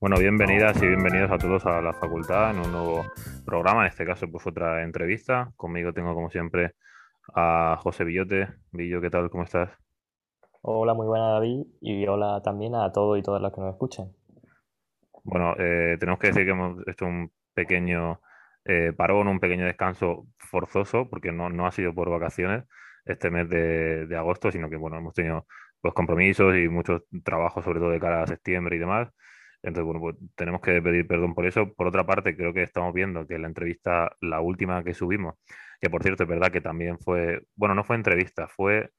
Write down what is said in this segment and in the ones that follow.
Bueno, bienvenidas y bienvenidos a todos a la facultad en un nuevo programa, en este caso pues otra entrevista. Conmigo tengo como siempre a José Villote. Villo, ¿qué tal? ¿Cómo estás? Hola, muy buena David y hola también a todos y todas las que nos escuchan. Bueno, eh, tenemos que decir que hemos hecho un pequeño eh, parón, un pequeño descanso forzoso, porque no, no ha sido por vacaciones este mes de, de agosto, sino que bueno, hemos tenido pues compromisos y muchos trabajos, sobre todo de cara a septiembre y demás. Entonces, bueno, pues tenemos que pedir perdón por eso. Por otra parte, creo que estamos viendo que la entrevista, la última que subimos, que por cierto es verdad que también fue, bueno, no fue entrevista, fue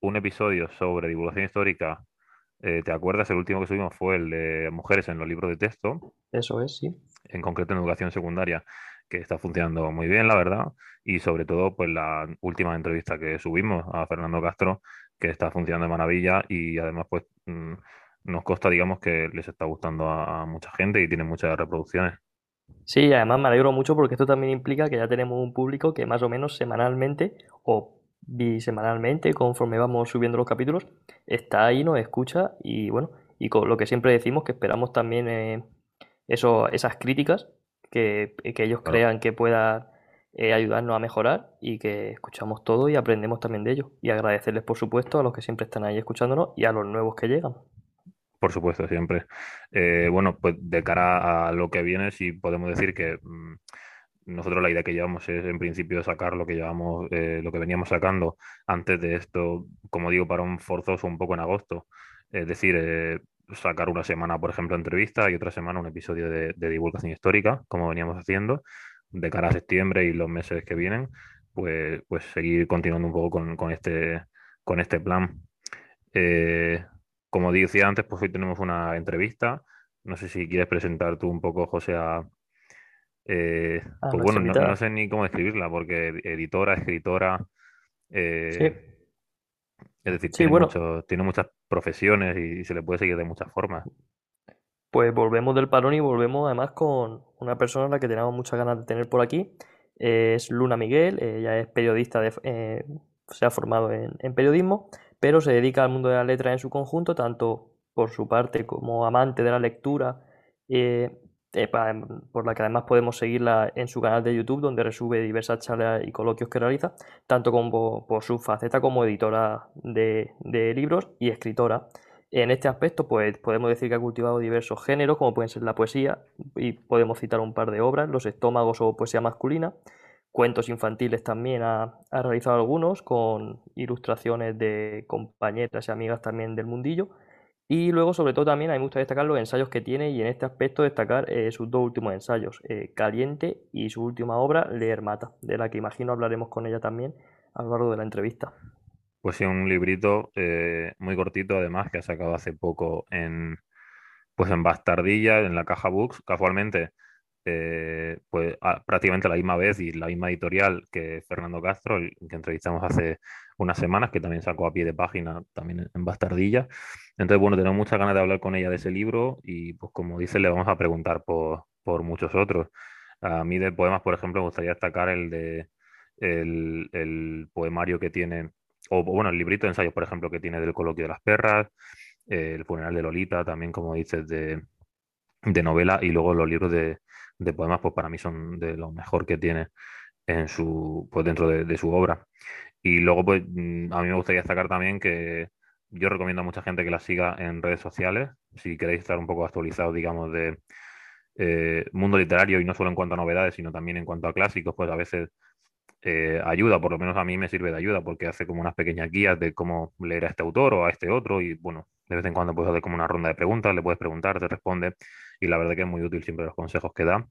un episodio sobre divulgación histórica. Eh, ¿te acuerdas? El último que subimos fue el de mujeres en los libros de texto, Eso es, sí. en concreto en educación secundaria, que está funcionando muy bien, la verdad. Y sobre todo, pues la última entrevista que subimos a Fernando Castro, que está funcionando de maravilla y además, pues... mm, nos consta, digamos, que les está gustando a, a mucha gente y tiene muchas reproducciones. Sí, además me alegro mucho porque esto también implica que ya tenemos un público que más o menos semanalmente o bisemanalmente, conforme vamos subiendo los capítulos, está ahí, nos escucha y bueno, y con lo que siempre decimos que esperamos también eh, eso, esas críticas que, que ellos Claro. crean que puedan eh, ayudarnos a mejorar y que escuchamos todo y aprendemos también de ellos. Y agradecerles, por supuesto, a los que siempre están ahí escuchándonos y a los nuevos que llegan. Por supuesto, siempre. Eh, bueno, pues de cara a lo que viene, sí podemos decir que mm, nosotros la idea que llevamos es en principio sacar lo que llevamos, eh, lo que veníamos sacando antes de esto, como digo, para un forzoso un poco en agosto. Es decir, eh, sacar una semana, por ejemplo, entrevista y otra semana un episodio de, divulgación histórica, como veníamos haciendo, de cara a septiembre y los meses que vienen, pues, pues seguir continuando un poco con, con este, con este plan. Eh, como decía antes, pues hoy tenemos una entrevista. No sé si quieres presentar tú un poco, José, a, eh, pues bueno, no, sé ni cómo describirla, porque editora, escritora, Sí, eh, es decir, sí, tiene bueno. mucho, tiene muchas profesiones y, se le puede seguir de muchas formas. Pues volvemos del parón y volvemos además con una persona a la que tenemos muchas ganas de tener por aquí. Es Luna Miguel, ella es periodista, de, eh, se ha formado en, en periodismo, pero se dedica al mundo de la letra en su conjunto, tanto por su parte como amante de la lectura, eh, pa- por la que además podemos seguirla en su canal de YouTube, donde resube diversas charlas y coloquios que realiza, tanto como por su faceta como editora de, de libros y escritora. En este aspecto, pues podemos decir que ha cultivado diversos géneros, como pueden ser la poesía, y podemos citar un par de obras, Los estómagos o poesía masculina. Cuentos infantiles también ha, realizado algunos, con ilustraciones de compañeras y amigas también del mundillo. Y luego, sobre todo, también a mí me gusta destacar los ensayos que tiene, y en este aspecto destacar eh, sus dos últimos ensayos, eh, Caliente y su última obra, Leer Mata, de la que imagino hablaremos con ella también a lo largo de la entrevista. Pues sí, un librito eh, muy cortito, además, que ha sacado hace poco en, pues en Bastardilla, en la Caja Books, casualmente, eh, pues prácticamente la misma vez y la misma editorial que Fernando Castro, que entrevistamos hace unas semanas, que también sacó a pie de página también en Bastardilla. Entonces, bueno, tenemos muchas ganas de hablar con ella de ese libro y, pues como dice, le vamos a preguntar por, por muchos otros. A mí de poemas, por ejemplo, me gustaría destacar el de el, el poemario que tiene, o bueno, el librito de ensayos, por ejemplo, que tiene del coloquio de las perras, eh, el funeral de Lolita, también, como dices, de, de novela, y luego los libros de, de poemas, pues para mí son de lo mejor que tiene en su, pues dentro de, su obra. Y luego, pues mm, a mí me gustaría destacar también que yo recomiendo a mucha gente que la siga en redes sociales, si queréis estar un poco actualizados, digamos, de eh, mundo literario y no solo en cuanto a novedades, sino también en cuanto a clásicos, pues a veces eh, ayuda, por lo menos a mí me sirve de ayuda, porque hace como unas pequeñas guías de cómo leer a este autor o a este otro, y bueno, de vez en cuando puedes hacer como una ronda de preguntas, le puedes preguntar, te responde, y la verdad que es muy útil siempre los consejos que da.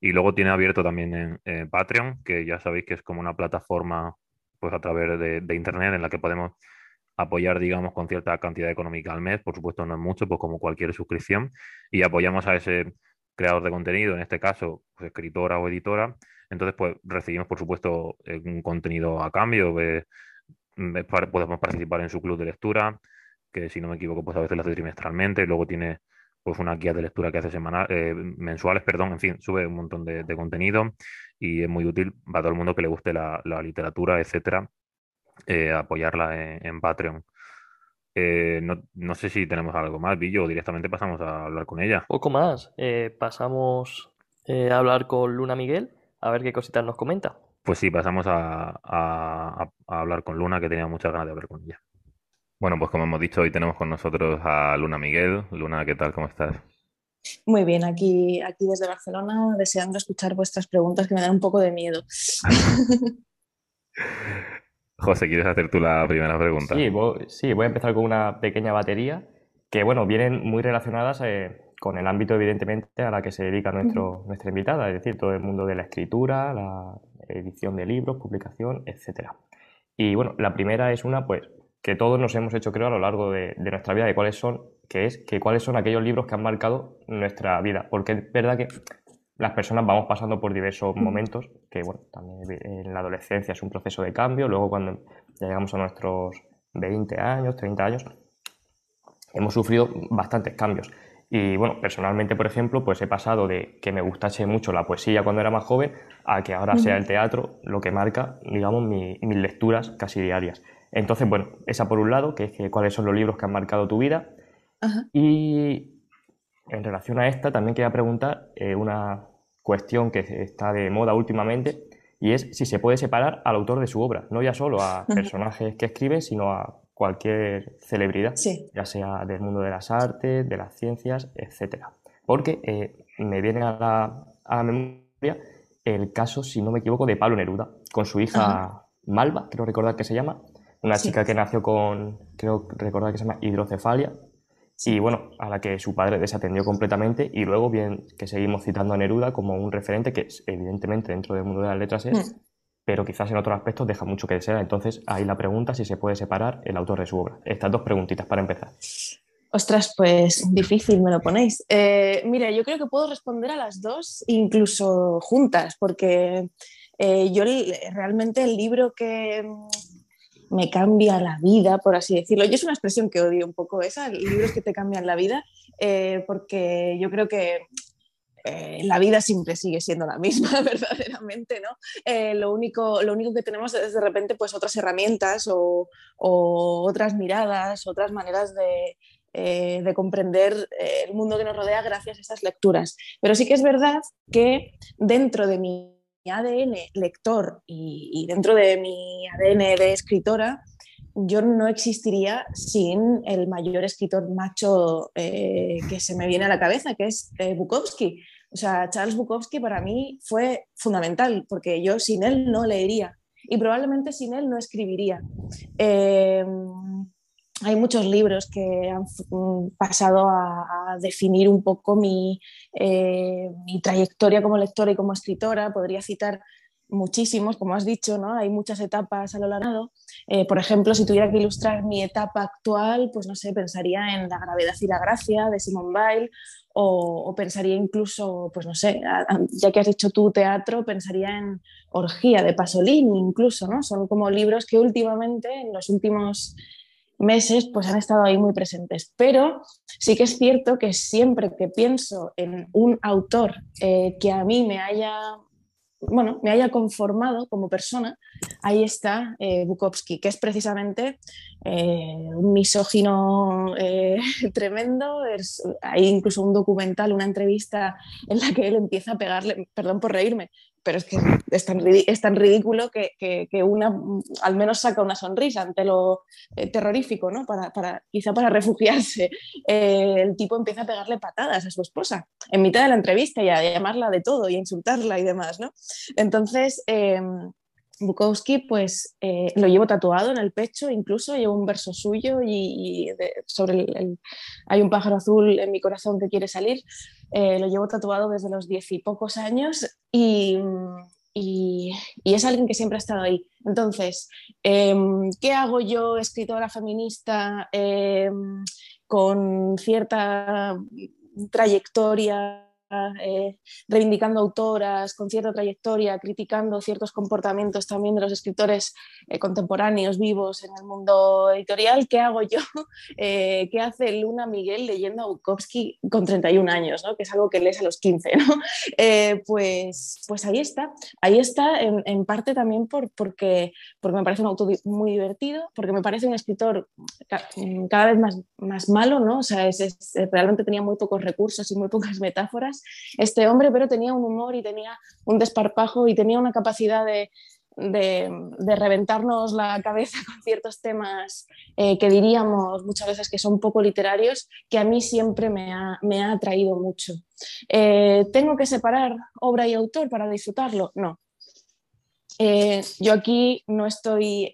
Y luego tiene abierto también en Patreon, que ya sabéis que es como una plataforma pues a través de, de internet en la que podemos apoyar, digamos, con cierta cantidad económica al mes, por supuesto no es mucho, pues como cualquier suscripción, y apoyamos a ese creador de contenido, en este caso, pues, escritora o editora, entonces pues recibimos, por supuesto, eh, un contenido a cambio, eh, podemos participar en su club de lectura, que si no me equivoco, pues a veces lo hace trimestralmente, luego tiene pues una guía de lectura que hace semanal, eh, mensuales, perdón, en fin, sube un montón de, de contenido y es muy útil para todo el mundo que le guste la, la literatura, etcétera, eh, apoyarla en, en Patreon. Eh, no, sé si tenemos algo más, Billo, o directamente pasamos a hablar con ella. Poco más. Pasamos a hablar con Luna Miguel, a ver qué cositas nos comenta. Pues sí, pasamos a, a, hablar con Luna, que tenía muchas ganas de hablar con ella. Bueno, pues como hemos dicho, hoy tenemos con nosotros a Luna Miguel. Luna, ¿qué tal? ¿Cómo estás? Muy bien, aquí, aquí desde Barcelona, deseando escuchar vuestras preguntas que me dan un poco de miedo. José, ¿quieres hacer tú la primera pregunta? Sí, voy, sí, voy a empezar con una pequeña batería que, bueno, vienen muy relacionadas eh, con el ámbito, evidentemente, a la que se dedica nuestro, nuestra invitada, es decir, todo el mundo de la escritura, la edición de libros, publicación, etc. Y, bueno, la primera es una, pues, que todos nos hemos hecho, creo, a lo largo de, de nuestra vida, de cuáles son, que es que cuáles son aquellos libros que han marcado nuestra vida. Porque es verdad que las personas vamos pasando por diversos momentos, que bueno, también en la adolescencia es un proceso de cambio, luego cuando llegamos a nuestros 20 años, 30 años, hemos sufrido bastantes cambios. Y bueno, personalmente, por ejemplo, pues he pasado de que me gustase mucho la poesía cuando era más joven a que ahora sea el teatro lo que marca, digamos, mis lecturas casi diarias. Entonces, bueno, esa por un lado, que es que cuáles son los libros que han marcado tu vida. Y en relación a esta, también quería preguntar eh, una cuestión que está de moda últimamente y es si se puede separar al autor de su obra, no ya solo a personajes que escribe, sino a cualquier celebridad, ya sea del mundo de las artes, de las ciencias, etc. Porque eh, me viene a la, memoria el caso, si no me equivoco, de Pablo Neruda, con su hija Malva, creo recordar que se llama, una chica que nació con, creo recordar que se llama hidrocefalia, y bueno, a la que su padre desatendió completamente y luego bien que seguimos citando a Neruda como un referente que evidentemente dentro del mundo de las letras es, mm. pero quizás en otros aspectos deja mucho que desear. Entonces ahí la pregunta si se puede separar el autor de su obra. Estas dos preguntitas para empezar. Ostras, pues difícil me lo ponéis. Eh, mira, yo creo que puedo responder a las dos, incluso juntas, porque eh, yo realmente el libro que me cambia la vida, por así decirlo. Y es una expresión que odio un poco esa, libros que te cambian la vida, eh, porque yo creo que eh, la vida siempre sigue siendo la misma, verdaderamente, ¿no? Eh, lo, único, lo único que tenemos es de repente pues otras herramientas o, otras miradas, otras maneras de, de comprender el mundo que nos rodea gracias a estas lecturas. Pero sí que es verdad que dentro de mi ADN lector y, dentro de mi ADN de escritora, yo no existiría sin el mayor escritor macho eh, que se me viene a la cabeza, que es eh, Bukowski. O sea, Charles Bukowski para mí fue fundamental, porque yo sin él no leería y probablemente sin él no escribiría. Eh, hay muchos libros que han pasado a, definir un poco eh, mi, trayectoria como lectora y como escritora. Podría citar muchísimos, como has dicho, ¿no? hay muchas etapas a lo largo. Eh, por ejemplo, si tuviera que ilustrar mi etapa actual, pues no sé, pensaría en La gravedad y la gracia de Simone Weil o, o, pensaría incluso, pues no sé, ya que has dicho tú teatro, pensaría en Orgía de Pasolini incluso, ¿no? Son como libros que últimamente, en los últimos meses pues han estado ahí muy presentes. Pero sí que es cierto que siempre que pienso en un autor eh, que a mí me haya, bueno, me haya conformado como persona, ahí está eh, Bukowski, que es precisamente eh, un misógino tremendo. hay incluso un documental, una entrevista en la que él empieza a pegarle, perdón por reírme, pero es que es tan, es tan ridículo que, que, una al menos saca una sonrisa ante lo eh, terrorífico, ¿no? Para, para, quizá para refugiarse. Eh, el tipo empieza a pegarle patadas a su esposa en mitad de la entrevista y a llamarla de todo y a insultarla y demás, ¿no? Entonces, em, Bukowski, pues eh, lo llevo tatuado en el pecho, incluso llevo un verso suyo y, sobre el, hay un pájaro azul en mi corazón que quiere salir. Eh, lo llevo tatuado desde los diez y pocos años y, es alguien que siempre ha estado ahí. Entonces, em, ¿qué hago yo, escritora feminista, em, con cierta trayectoria eh, reivindicando autoras con cierta trayectoria, criticando ciertos comportamientos también de los escritores eh, contemporáneos vivos en el mundo editorial. ¿Qué hago yo? Eh, ¿Qué hace Luna Miguel leyendo a Bukowski con 31 años? ¿no? Que es algo que lees a los 15. ¿no? pues, pues ahí está. Ahí está en, parte también por, porque, porque me parece un autor muy divertido, porque me parece un escritor cada vez más, más malo, ¿no? O sea, realmente tenía muy pocos recursos y muy pocas metáforas este hombre, pero tenía un humor y tenía un desparpajo y tenía una capacidad de, reventarnos la cabeza con ciertos temas eh, que diríamos muchas veces que son poco literarios, que a mí siempre me ha, atraído mucho. Eh, ¿Tengo que separar obra y autor para disfrutarlo? No. Eh, yo aquí no estoy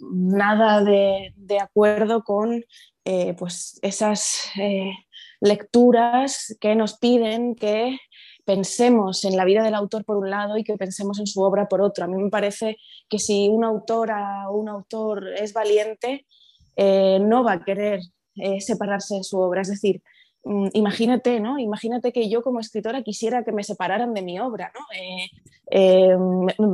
nada de, de, acuerdo con pues esas lecturas que nos piden que pensemos en la vida del autor por un lado y que pensemos en su obra por otro. A mí me parece que si una autora o un autor es valiente, eh, no va a querer eh, separarse de su obra. Es decir, imagínate, ¿no? Imagínate que yo como escritora quisiera que me separaran de mi obra, ¿no? Eh, eh,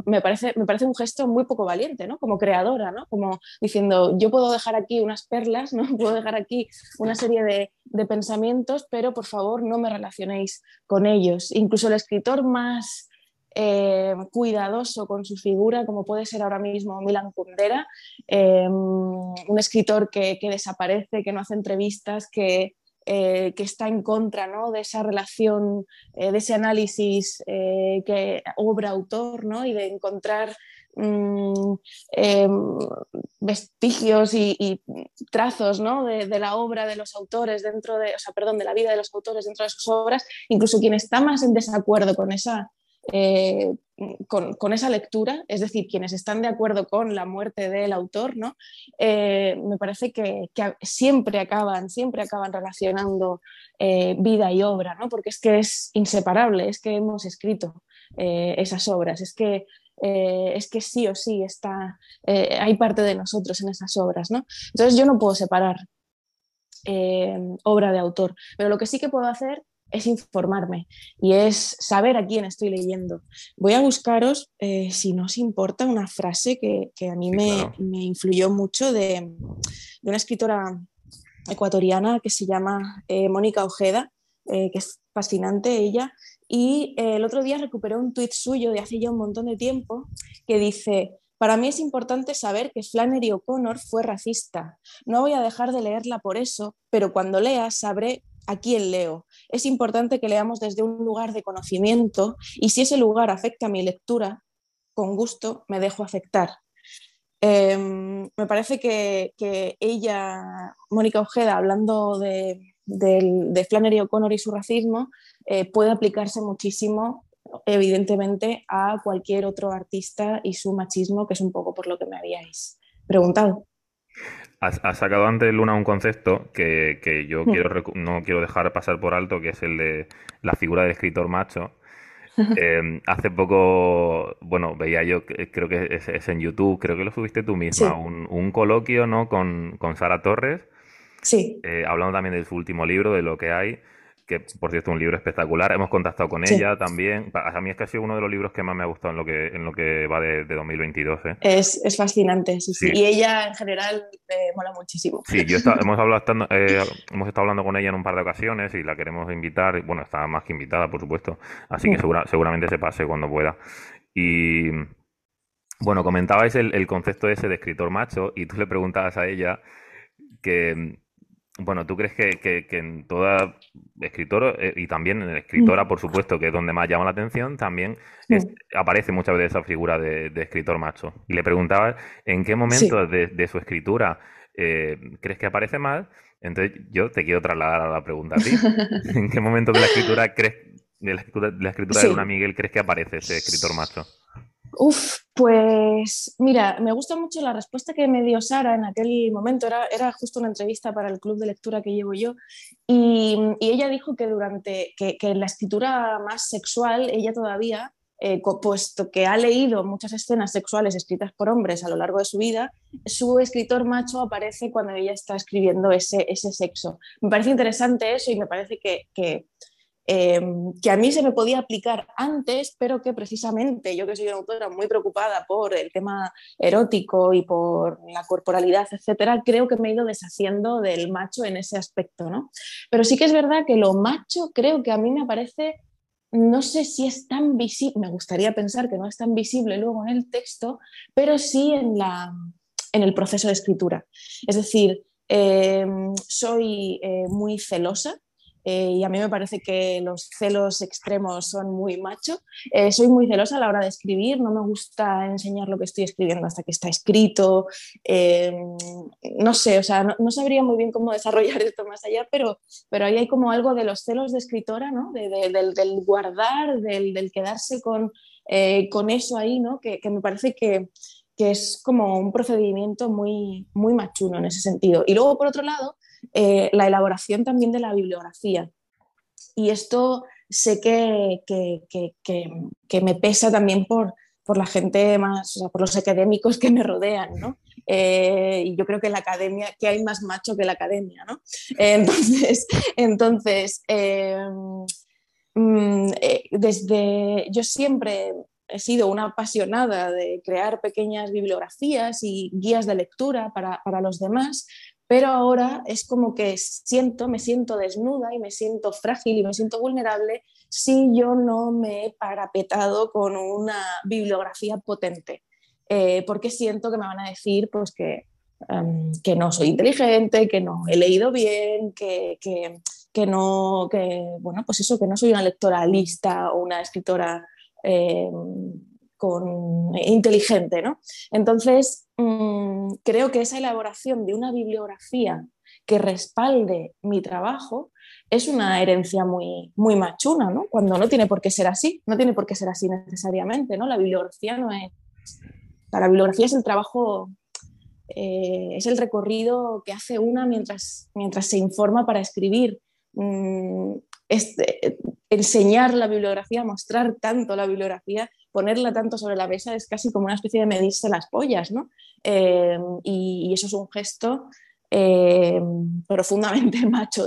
me, parece, me parece un gesto muy poco valiente, ¿no? Como creadora, ¿no? Como diciendo, yo puedo dejar aquí unas perlas, ¿no? Puedo dejar aquí una serie de, pensamientos, pero por favor no me relacionéis con ellos. Incluso el escritor más eh, cuidadoso con su figura, como puede ser ahora mismo Milan Kundera, un escritor que, que, desaparece, que no hace entrevistas, que, eh, que está en contra ¿no? de esa relación, eh, de ese análisis eh, que obra-autor ¿no? y de encontrar mm, em, vestigios y, trazos ¿no? de, la obra de los autores dentro de, o sea, perdón, de la vida de los autores dentro de sus obras, incluso quien está más en desacuerdo con esa eh, con, esa lectura, es decir, quienes están de acuerdo con la muerte del autor, ¿no? Eh, me parece que, siempre acaban, siempre acaban relacionando eh, vida y obra, ¿no? porque es que es inseparable, es que hemos escrito esas obras, es que, es que sí o sí está, hay parte de nosotros en esas obras. ¿no? Entonces yo no puedo separar obra de autor, pero lo que sí que puedo hacer es informarme y es saber a quién estoy leyendo. Voy a buscaros, eh, si no os importa, una frase que, a mí me, influyó mucho de, una escritora ecuatoriana que se llama eh, Mónica Ojeda, eh, que es fascinante ella, y el otro día recuperé un tuit suyo de hace ya un montón de tiempo que dice, para mí es importante saber que Flannery O'Connor fue racista. No voy a dejar de leerla por eso, pero cuando lea sabré a quién leo. Es importante que leamos desde un lugar de conocimiento y si ese lugar afecta a mi lectura, con gusto me dejo afectar. Em, me parece que, ella, Mónica Ojeda, hablando de, Flannery O'Connor y su racismo, eh, puede aplicarse muchísimo, evidentemente, a cualquier otro artista y su machismo, que es un poco por lo que me habíais preguntado. Has, sacado antes, Luna, un concepto que, yo mm. quiero, no quiero dejar pasar por alto, que es el de la figura del escritor macho. Em, hace poco, bueno, veía yo, creo que es, en YouTube, creo que lo subiste tú misma, un, coloquio, ¿no? Con, con Sara Torres. Sí. Eh, hablando también de su último libro, de lo que hay que por cierto es un libro espectacular. Hemos contactado con ella también. A mí es que ha sido uno de los libros que más me ha gustado en lo que, en lo que va de, 2022. ¿eh? Es, es, fascinante, sí, sí, Y ella en general me mola muchísimo. Sí, yo hemos, hablado, eh, hemos estado hablando con ella en un par de ocasiones y la queremos invitar. Bueno, está más que invitada, por supuesto. Así que mm. seguramente se pase cuando pueda. Y bueno, comentabais el, el concepto ese de escritor macho y tú le preguntabas a ella que bueno, ¿tú crees que, en toda escritora, eh, y también en escritora, por supuesto, que es donde más llama la atención, también aparece muchas veces esa figura de, escritor macho? Y le preguntaba en qué momento de, su escritura eh, crees que aparece más. Entonces yo te quiero trasladar a la pregunta a ti. ¿En qué momento de la escritura crees, de la escritura, de, la escritura de Luna Miguel crees que aparece ese escritor macho? Uf, pues mira, me gusta mucho la respuesta que me dio Sara en aquel momento. Era, era justo una entrevista para el club de lectura que llevo yo. Y, ella dijo que durante que, la escritura más sexual, ella todavía, eh, puesto que ha leído muchas escenas sexuales escritas por hombres a lo largo de su vida, su escritor macho aparece cuando ella está escribiendo ese, ese sexo. Me parece interesante eso y me parece que em, que a mí se me podía aplicar antes, pero que precisamente yo que soy una autora muy preocupada por el tema erótico y por la corporalidad, etcétera, creo que me he ido deshaciendo del macho en ese aspecto, ¿no? Pero sí que es verdad que lo macho creo que a mí me parece no sé si es tan visible, me gustaría pensar que no es tan visible luego en el texto, pero sí en, la, en el proceso de escritura. Es decir, em, soy eh, muy celosa eh, y a mí me parece que los celos extremos son muy macho. Eh, soy muy celosa a la hora de escribir, no me gusta enseñar lo que estoy escribiendo hasta que está escrito. Eh, no sé, o sea, no, sabría muy bien cómo desarrollar esto más allá, pero, pero ahí hay como algo de los celos de escritora, ¿no? del, guardar, del, quedarse con, con, eso ahí, ¿no? que, que me parece que, que es como un procedimiento muy, muy machuno en ese sentido. Y luego, por otro lado, eh, la elaboración también de la bibliografía. Y esto sé que, que, me pesa también por, por la gente más, por los académicos que me rodean, ¿no? Eh, y yo creo que la academia, que hay más macho que la academia, ¿no? entonces, entonces em, mm, eh, desde, yo siempre he sido una apasionada de crear pequeñas bibliografías y guías de lectura para, para los demás, pero ahora es como que siento, me siento desnuda y me siento frágil y me siento vulnerable si yo no me he parapetado con una bibliografía potente, eh, porque siento que me van a decir pues que, em, que no soy inteligente, que no he leído bien, que, que, no, que, bueno, pues eso, que no soy una lectora lista o una escritora em, con, inteligente, ¿no? Entonces, mm, creo que esa elaboración de una bibliografía que respalde mi trabajo es una herencia muy, muy machuna, ¿no? Cuando no tiene por qué ser así, no tiene por qué ser así necesariamente, ¿no? La bibliografía no es... La bibliografía es el trabajo, eh, es el recorrido que hace una mientras, mientras se informa para escribir. Mm, este, enseñar la bibliografía, mostrar tanto la bibliografía, ponerla tanto sobre la mesa es casi como una especie de medirse las pollas, ¿no? Eh, y, eso es un gesto eh, profundamente macho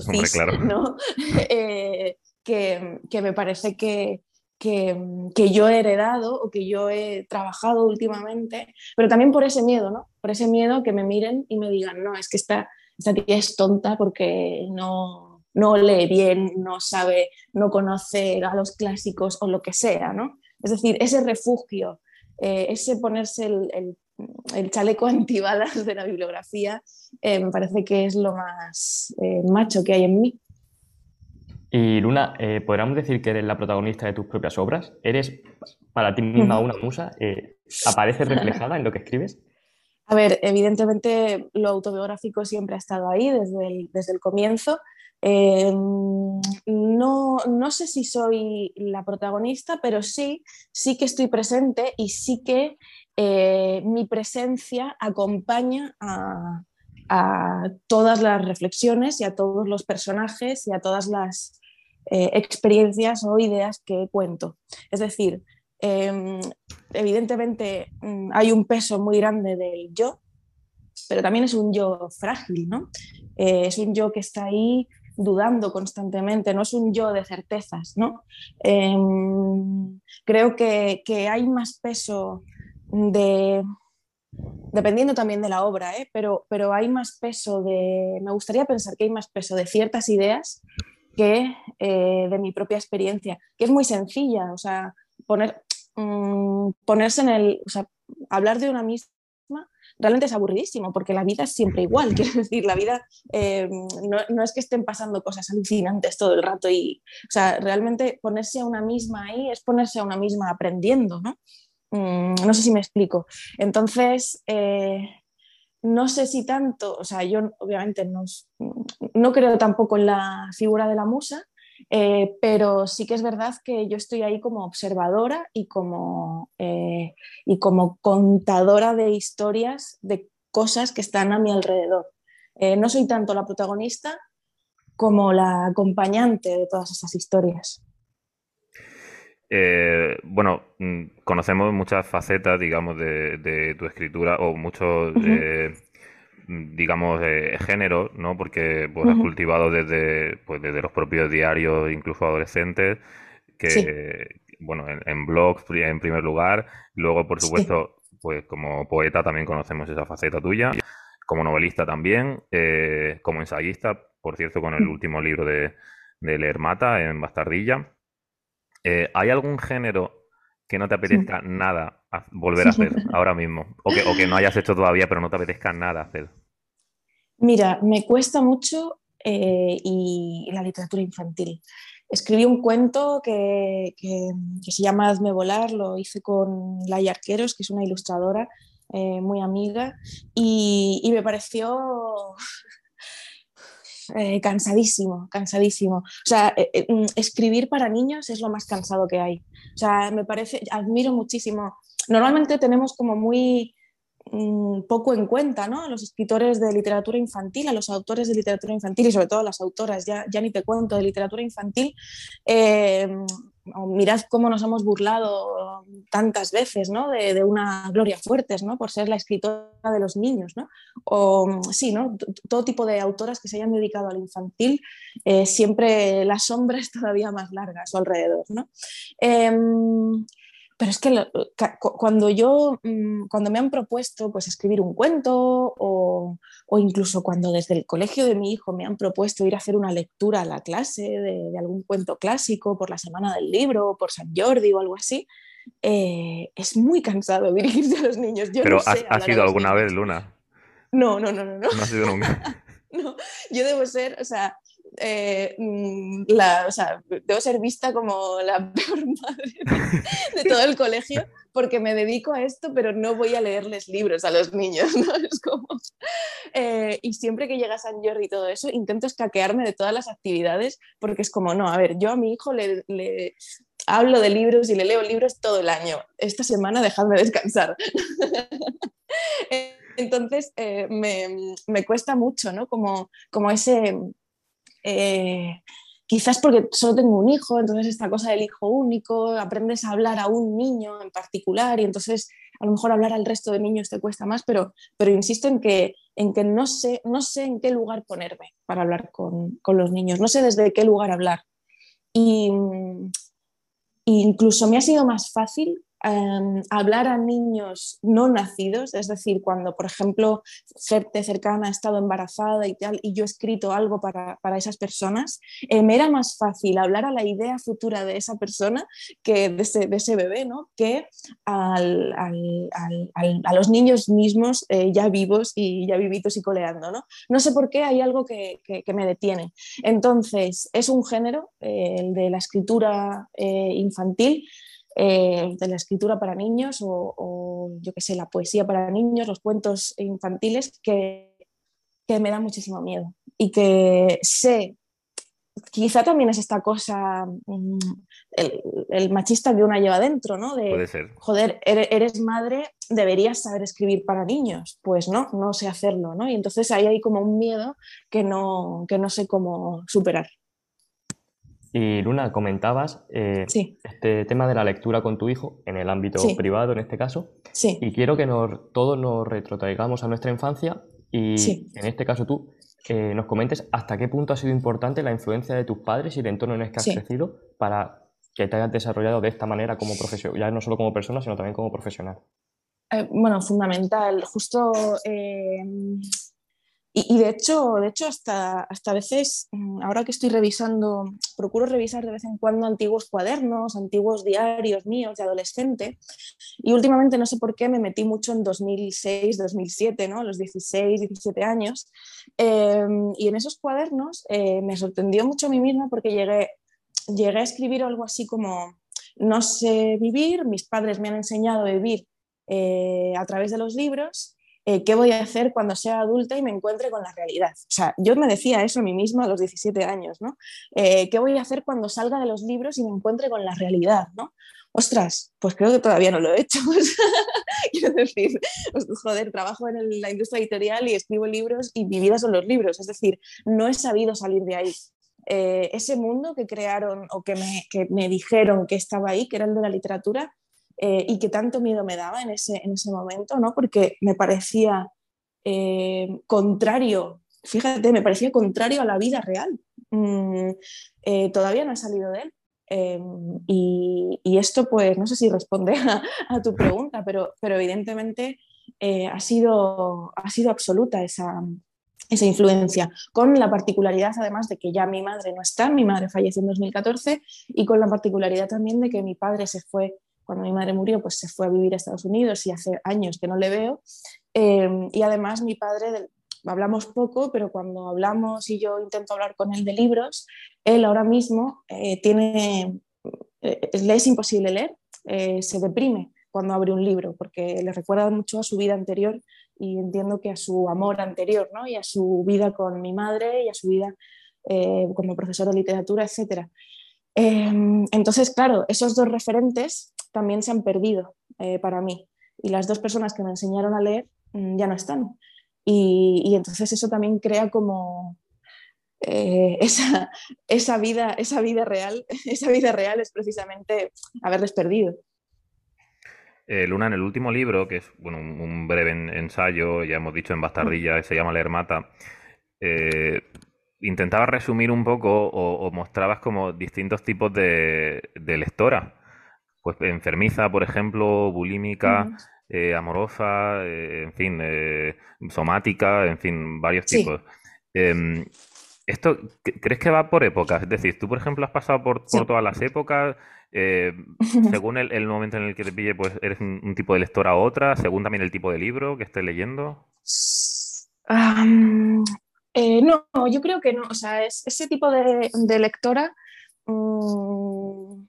¿no? Eh, que, me parece que, que, yo he heredado o que yo he trabajado últimamente, pero también por ese miedo, ¿no? Por ese miedo que me miren y me digan, no, es que esta, esta tía es tonta porque no, no lee bien, no sabe, no conoce a los clásicos o lo que sea, ¿no? Es decir, ese refugio, eh, ese ponerse el, chaleco antibalas de la bibliografía, eh, me parece que es lo más eh, macho que hay en mí. Y Luna, ¿podríamos decir que eres la protagonista de tus propias obras? ¿Eres para ti misma una musa? ¿Apareces reflejada en lo que escribes? A ver, evidentemente lo autobiográfico siempre ha estado ahí desde desde el comienzo, Em, no, no, sé si soy la protagonista, pero sí, sí que estoy presente y sí que eh, mi presencia acompaña a, todas las reflexiones y a todos los personajes y a todas las eh, experiencias o ideas que cuento. Es decir, em, evidentemente mm, hay un peso muy grande del yo, pero también es un yo frágil, ¿no? Eh, es un yo que está ahí dudando constantemente, no es un yo de certezas, ¿no? Em, creo que, hay más peso de, dependiendo también de la obra, ¿eh? pero, pero hay más peso de, me gustaría pensar que hay más peso de ciertas ideas que eh, de mi propia experiencia, que es muy sencilla, o sea, poner, mm, ponerse en el, o sea, hablar de una misma realmente es aburridísimo, porque la vida es siempre igual, quiero decir, la vida eh, no, es que estén pasando cosas alucinantes todo el rato y, o sea, realmente ponerse a una misma ahí es ponerse a una misma aprendiendo, ¿no? Mm, no sé si me explico. Entonces, eh, no sé si tanto, o sea, yo obviamente no, no creo tampoco en la figura de la musa, eh, pero sí que es verdad que yo estoy ahí como observadora y como, eh, y como contadora de historias, de cosas que están a mi alrededor. Eh, no soy tanto la protagonista como la acompañante de todas esas historias. bueno, mm, conocemos muchas facetas, digamos, de, tu escritura o muchos digamos, eh, género, ¿no? Porque pues, has cultivado desde, pues, desde los propios diarios, incluso adolescentes, que, bueno, en, blogs en primer lugar, luego, por supuesto, pues como poeta también conocemos esa faceta tuya, como novelista también, eh, como ensayista, por cierto, con el último libro de, de Leer Mata en Bastardilla. Eh, ¿Hay algún género que no te apetezca nada volver a hacer ahora mismo? O que, o que, no hayas hecho todavía, pero no te apetezca nada hacer. Mira, me cuesta mucho eh, y la literatura infantil. Escribí un cuento que, se llama Hazme volar, lo hice con Laia Arqueros, que es una ilustradora eh, muy amiga, y, me pareció eh, cansadísimo, cansadísimo. O sea, mm, escribir para niños es lo más cansado que hay. O sea, me parece, admiro muchísimo. Normalmente tenemos como muy Mm, poco en cuenta ¿no? a los escritores de literatura infantil, a los autores de literatura infantil y sobre todo a las autoras, ya, ya ni te cuento, de literatura infantil. Eh, mirad cómo nos hemos burlado tantas veces ¿no? de, una Gloria Fuertes ¿no? por ser la escritora de los niños. ¿no? O sí, ¿no? todo tipo de autoras que se hayan dedicado al infantil, eh, siempre la sombra es todavía más larga a su alrededor. ¿no? Em, pero es que cuando yo, mm, cuando me han propuesto pues escribir un cuento o, incluso cuando desde el colegio de mi hijo me han propuesto ir a hacer una lectura a la clase de, algún cuento clásico por la semana del libro, por San Jordi o algo así, eh, es muy cansado dirigirse a los niños. Pero has, sido alguna vez, Luna? No, no, no, no. No, no has sido nunca. no, yo debo ser, o sea, eh, mm, la, o sea, debo ser vista como la peor madre de, todo el colegio porque me dedico a esto, pero no voy a leerles libros a los niños, ¿no? Es como... Eh, y siempre que llega San Jordi y todo eso, intento escaquearme de todas las actividades porque es como, no, a ver, yo a mi hijo le, le hablo de libros y le leo libros todo el año. Esta semana dejadme descansar. Entonces, eh, me, me, cuesta mucho, ¿no? Como, como ese, eh, quizás porque solo tengo un hijo, entonces esta cosa del hijo único, aprendes a hablar a un niño en particular y entonces a lo mejor hablar al resto de niños te cuesta más, pero, pero insisto en que, en que no, sé, no sé en qué lugar ponerme para hablar con, con los niños, no sé desde qué lugar hablar. Y, incluso me ha sido más fácil Em, hablar a niños no nacidos, es decir, cuando, por ejemplo, gente cercana ha estado embarazada y tal, y yo he escrito algo para, para esas personas, eh, me era más fácil hablar a la idea futura de esa persona que de ese, bebé, ¿no? que al, al, al, a los niños mismos eh, ya vivos y ya vivitos y coleando. ¿no? no sé por qué hay algo que, que, me detiene. Entonces, es un género, eh, el de la escritura infantil, eh, de la escritura para niños o, yo qué sé, la poesía para niños, los cuentos infantiles, que, que me da muchísimo miedo y que sé quizá también es esta cosa, mm, el, machista que una lleva dentro, ¿no? De, Puede ser. Joder, eres, madre, deberías saber escribir para niños. Pues no, no sé hacerlo, ¿no? Y entonces ahí hay como un miedo que no, que no sé cómo superar. Y Luna, comentabas eh, este tema de la lectura con tu hijo, en el ámbito privado en este caso. Sí. Y quiero que nos, todos nos retrotraigamos a nuestra infancia y en este caso tú eh, nos comentes hasta qué punto ha sido importante la influencia de tus padres y el entorno en el que has crecido para que te hayas desarrollado de esta manera como profesional, ya no solo como persona, sino también como profesional. Eh, bueno, fundamental. Justo y, de hecho, de hecho hasta, hasta a veces, mm, ahora que estoy revisando, procuro revisar de vez en cuando antiguos cuadernos, antiguos diarios míos de adolescente. Y últimamente no sé por qué me metí mucho en 2006, 2007, ¿no? los 16, 17 años. Em, y en esos cuadernos eh, me sorprendió mucho a mí misma porque llegué, llegué a escribir algo así como, no sé vivir, mis padres me han enseñado a vivir eh, a través de los libros eh, ¿qué voy a hacer cuando sea adulta y me encuentre con la realidad? O sea, yo me decía eso a mí misma a los 17 años, ¿no? Eh, ¿Qué voy a hacer cuando salga de los libros y me encuentre con la realidad, ¿no? Ostras, pues creo que todavía no lo he hecho. Quiero decir, joder, trabajo en la industria editorial y escribo libros y mi vida son los libros. Es decir, no he sabido salir de ahí. Eh, ese mundo que crearon o que me, que me dijeron que estaba ahí, que era el de la literatura, eh, y que tanto miedo me daba en ese, en ese momento, ¿no? porque me parecía eh, contrario, fíjate, me parecía contrario a la vida real. Mm, eh, todavía no ha salido de él. Em, y, esto, pues, no sé si responde a, tu pregunta, pero, pero evidentemente ha, sido, ha sido absoluta esa, esa influencia, con la particularidad además de que ya mi madre no está, mi madre falleció en 2014 y con la particularidad también de que mi padre se fue, cuando mi madre murió, pues se fue a vivir a Estados Unidos y hace años que no le veo. Em, y además mi padre, hablamos poco, pero cuando hablamos y yo intento hablar con él de libros, él ahora mismo eh, eh, le es imposible leer, eh, se deprime cuando abre un libro, porque le recuerda mucho a su vida anterior y entiendo que a su amor anterior, ¿no? Y a su vida con mi madre y a su vida eh, como profesor de literatura, etc. Em, entonces, claro, esos dos referentes también se han perdido eh, para mí y las dos personas que me enseñaron a leer mm, ya no están. Y, entonces eso también crea como eh, esa, esa, vida, esa vida real, esa vida real es precisamente haberles perdido. Eh, Luna, en el último libro, que es bueno, un, breve ensayo, ya hemos dicho en Bastardilla, se llama Leer Mata, eh, intentabas resumir un poco o, mostrabas como distintos tipos de, lectora. Pues enfermiza, por ejemplo, bulímica, eh, amorosa, en fin, somática, en fin, varios tipos. Em, ¿Esto crees que va por épocas? Es decir, tú, por ejemplo, has pasado por, por todas las épocas. Eh, según el, momento en el que te pille, pues eres un, tipo de lectora a otra, según también el tipo de libro que estés leyendo. Eh, no, yo creo que no. O sea, es, ese tipo de, lectora mm,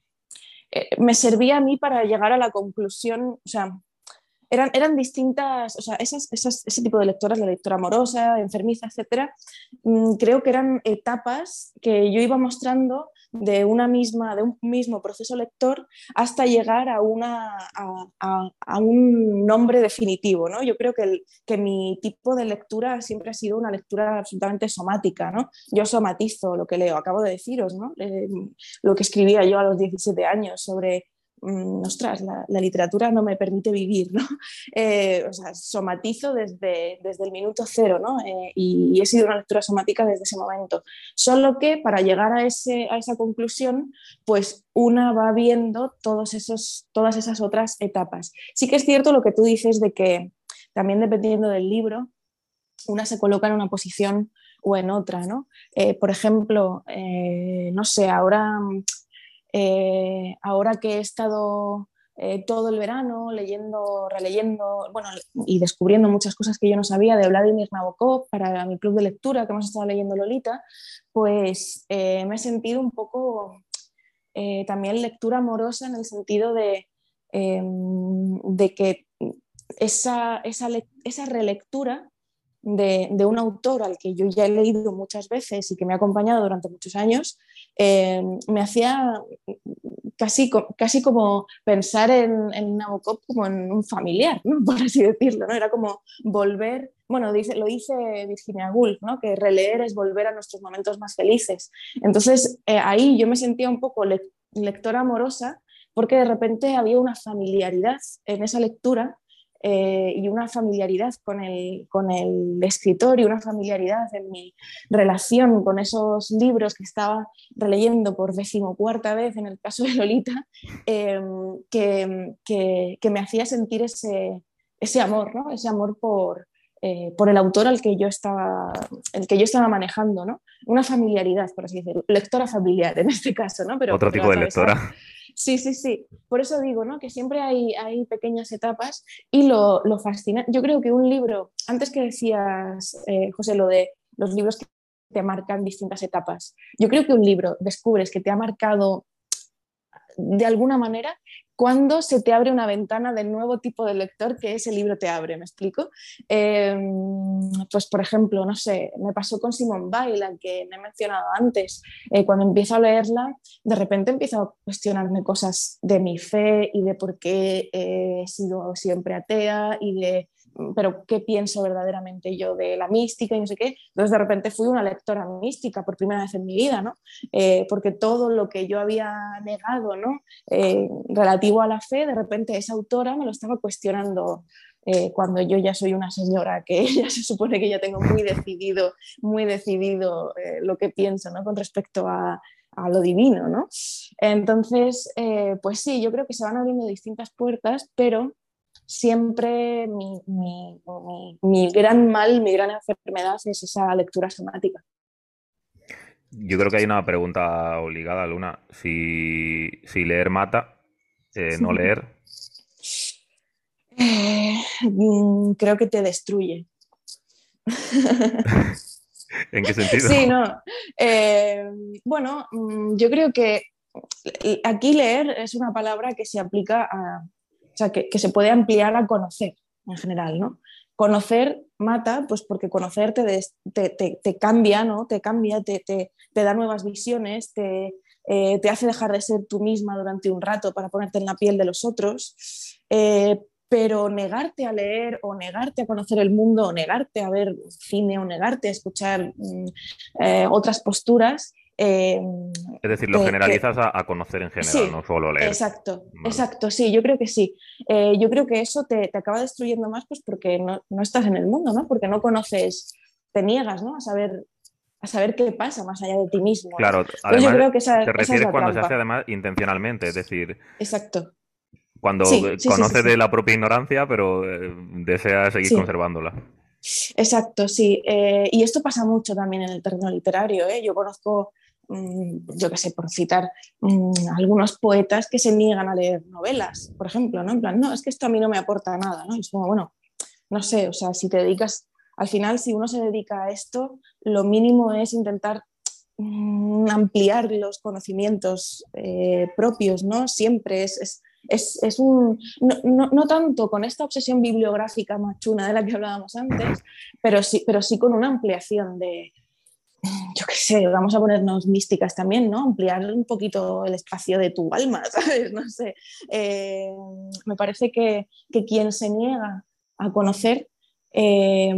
eh, me servía a mí para llegar a la conclusión, o sea, eran, eran distintas, o sea, esas, ese tipo de lectoras, la lectora amorosa, enfermiza, etcétera, mm, creo que eran etapas que yo iba mostrando de, una misma, de un mismo proceso lector hasta llegar a, una, a, un nombre definitivo. ¿no? Yo creo que, que mi tipo de lectura siempre ha sido una lectura absolutamente somática. ¿no? Yo somatizo lo que leo, acabo de deciros ¿no? Eh, lo que escribía yo a los 17 años sobre Mm, ostras, la, literatura no me permite vivir, ¿no? Eh, o sea, somatizo desde, desde el minuto cero, ¿no? Eh, y, he sido una lectura somática desde ese momento. Solo que para llegar a, ese, a esa conclusión, pues una va viendo todos esos, todas esas otras etapas. Sí que es cierto lo que tú dices de que también dependiendo del libro, una se coloca en una posición o en otra, ¿no? Eh, por ejemplo, no sé, ahora eh, ahora que he estado eh, todo el verano leyendo, releyendo, bueno, y descubriendo muchas cosas que yo no sabía de Vladimir Nabokov para mi club de lectura que hemos estado leyendo Lolita, pues eh, me he sentido un poco también lectura amorosa en el sentido de, em, de que esa, esa, esa relectura de, un autor al que yo ya he leído muchas veces y que me ha acompañado durante muchos años, eh, me hacía casi, casi como pensar en, Nabokov como en un familiar, ¿no? por así decirlo, ¿no? Era como volver, bueno, dice, lo dice Virginia Woolf, ¿no? que releer es volver a nuestros momentos más felices. Entonces eh, ahí yo me sentía un poco lectora amorosa porque de repente había una familiaridad en esa lectura eh, y una familiaridad con el, con el escritor y una familiaridad en mi relación con esos libros que estaba releyendo por decimocuarta vez en el caso de Lolita, em, que, que, me hacía sentir ese, ese amor, ¿no? ese amor por, eh, por el autor al que yo estaba, el que yo estaba manejando, ¿no? Una familiaridad, por así decirlo, lectora familiar en este caso, ¿no? Pero Otro tipo de lectora. Sí, sí, sí. Por eso digo, ¿no? Que siempre hay, hay pequeñas etapas y lo, lo fascinante. Yo creo que un libro, antes que decías, eh, José, lo de los libros que te marcan distintas etapas, yo creo que un libro descubres que te ha marcado de alguna manera cuando se te abre una ventana del nuevo tipo de lector que ese libro te abre, ¿me explico? Em, pues por ejemplo, no sé, me pasó con Simone Weil, la que me he mencionado antes, eh, cuando empiezo a leerla, de repente empiezo a cuestionarme cosas de mi fe y de por qué he sido siempre atea y de pero ¿qué pienso verdaderamente yo de la mística y no sé qué? Entonces de repente fui una lectora mística por primera vez en mi vida, ¿no? Eh, porque todo lo que yo había negado, ¿no? Eh, relativo a la fe, de repente esa autora me lo estaba cuestionando eh, cuando yo ya soy una señora que ya se supone que ya tengo muy decidido, muy decidido lo que pienso ¿no? con respecto a, a lo divino. ¿no? Entonces, pues sí, yo creo que se van abriendo distintas puertas, pero siempre mi, mi, mi, gran mal, mi gran enfermedad es esa lectura somática. Yo creo que hay una pregunta obligada, Luna. Si, si leer mata, no leer. Eh, creo que te destruye. ¿En qué sentido? Sí, no. Eh, bueno, mm, yo creo que aquí leer es una palabra que se aplica a, o sea, que, se puede ampliar a conocer en general, ¿no? Conocer mata, pues porque conocer te, te, cambia, ¿no? Te cambia, te, da nuevas visiones, te, eh, te hace dejar de ser tú misma durante un rato para ponerte en la piel de los otros pero negarte a leer o negarte a conocer el mundo o negarte a ver cine o negarte a escuchar mm, eh, otras posturas. Eh, es decir, lo generalizas a, conocer en general, no solo leer. Exacto, exacto, sí, yo creo que sí. Eh, yo creo que eso te, acaba destruyendo más pues porque no, estás en el mundo, ¿no? porque no conoces, te niegas ¿no? a saber a saber qué pasa más allá de ti mismo. Claro, además, yo creo que te refieres cuando se hace además intencionalmente, es decir, Exacto. Cuando conoce de la propia ignorancia, pero eh, desea seguir conservándola. Exacto, sí. Eh, y esto pasa mucho también en el terreno literario. ¿eh? Yo conozco, yo qué sé, por citar mm, algunos poetas que se niegan a leer novelas, por ejemplo, ¿no? En plan, no, es que esto a mí no me aporta nada, ¿no? es como, bueno, no sé, o sea, si te dedicas, al final, si uno se dedica a esto, lo mínimo es intentar mm, ampliar los conocimientos propios, ¿no? Siempre es es, un, no, tanto con esta obsesión bibliográfica machuna de la que hablábamos antes, pero sí, pero sí con una ampliación de, yo qué sé, vamos a ponernos místicas también, ¿no? Ampliar un poquito el espacio de tu alma, ¿sabes? No sé. Eh, me parece que, quien se niega a conocer, eh,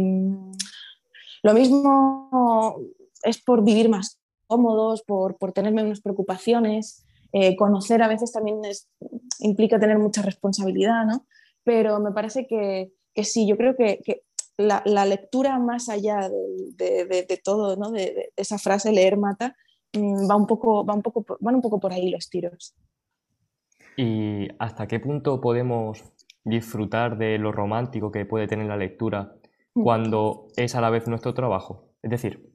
lo mismo es por vivir más cómodos, por, por tener menos preocupaciones, eh, conocer a veces también implica tener mucha responsabilidad, ¿no? Pero me parece que, sí, yo creo que, la, lectura más allá de, todo, ¿no? de, esa frase leer mata, mm, va un poco, va un poco, van un poco por ahí los tiros. ¿Y hasta qué punto podemos disfrutar de lo romántico que puede tener la lectura mm. cuando es a la vez nuestro trabajo? Es decir,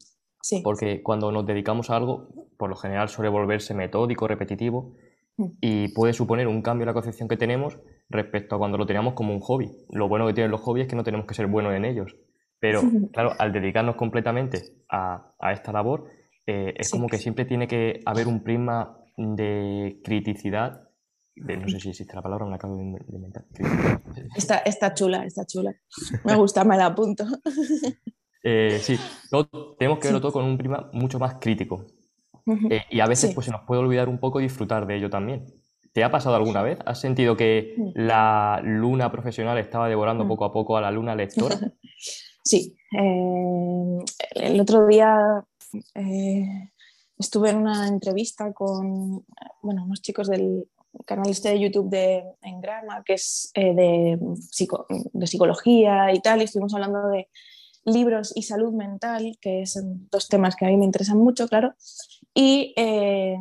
porque cuando nos dedicamos a algo, por lo general suele volverse metódico, repetitivo. y puede suponer un cambio en la concepción que tenemos respecto a cuando lo teníamos como un hobby. Lo bueno que tienen los hobbies es que no tenemos que ser buenos en ellos. Pero, claro, al dedicarnos completamente a, esta labor, eh, es como que siempre tiene que haber un prisma de criticidad. no sé si existe la palabra, me la acabo de inventar. Está, está chula, está chula. Me gusta, me la apunto. Eh, sí, tenemos que verlo todo con un prima mucho más crítico. Eh, y a veces pues, se nos puede olvidar un poco disfrutar de ello también. ¿Te ha pasado alguna vez? ¿Has sentido que la luna profesional estaba devorando poco a poco a la luna lectora? Sí. Eh, el otro día estuve en una entrevista con bueno, unos chicos del canal este de YouTube de Engrama, que es de, de psicología y tal, y estuvimos hablando de libros y salud mental, que son dos temas que a mí me interesan mucho, claro. Y eh,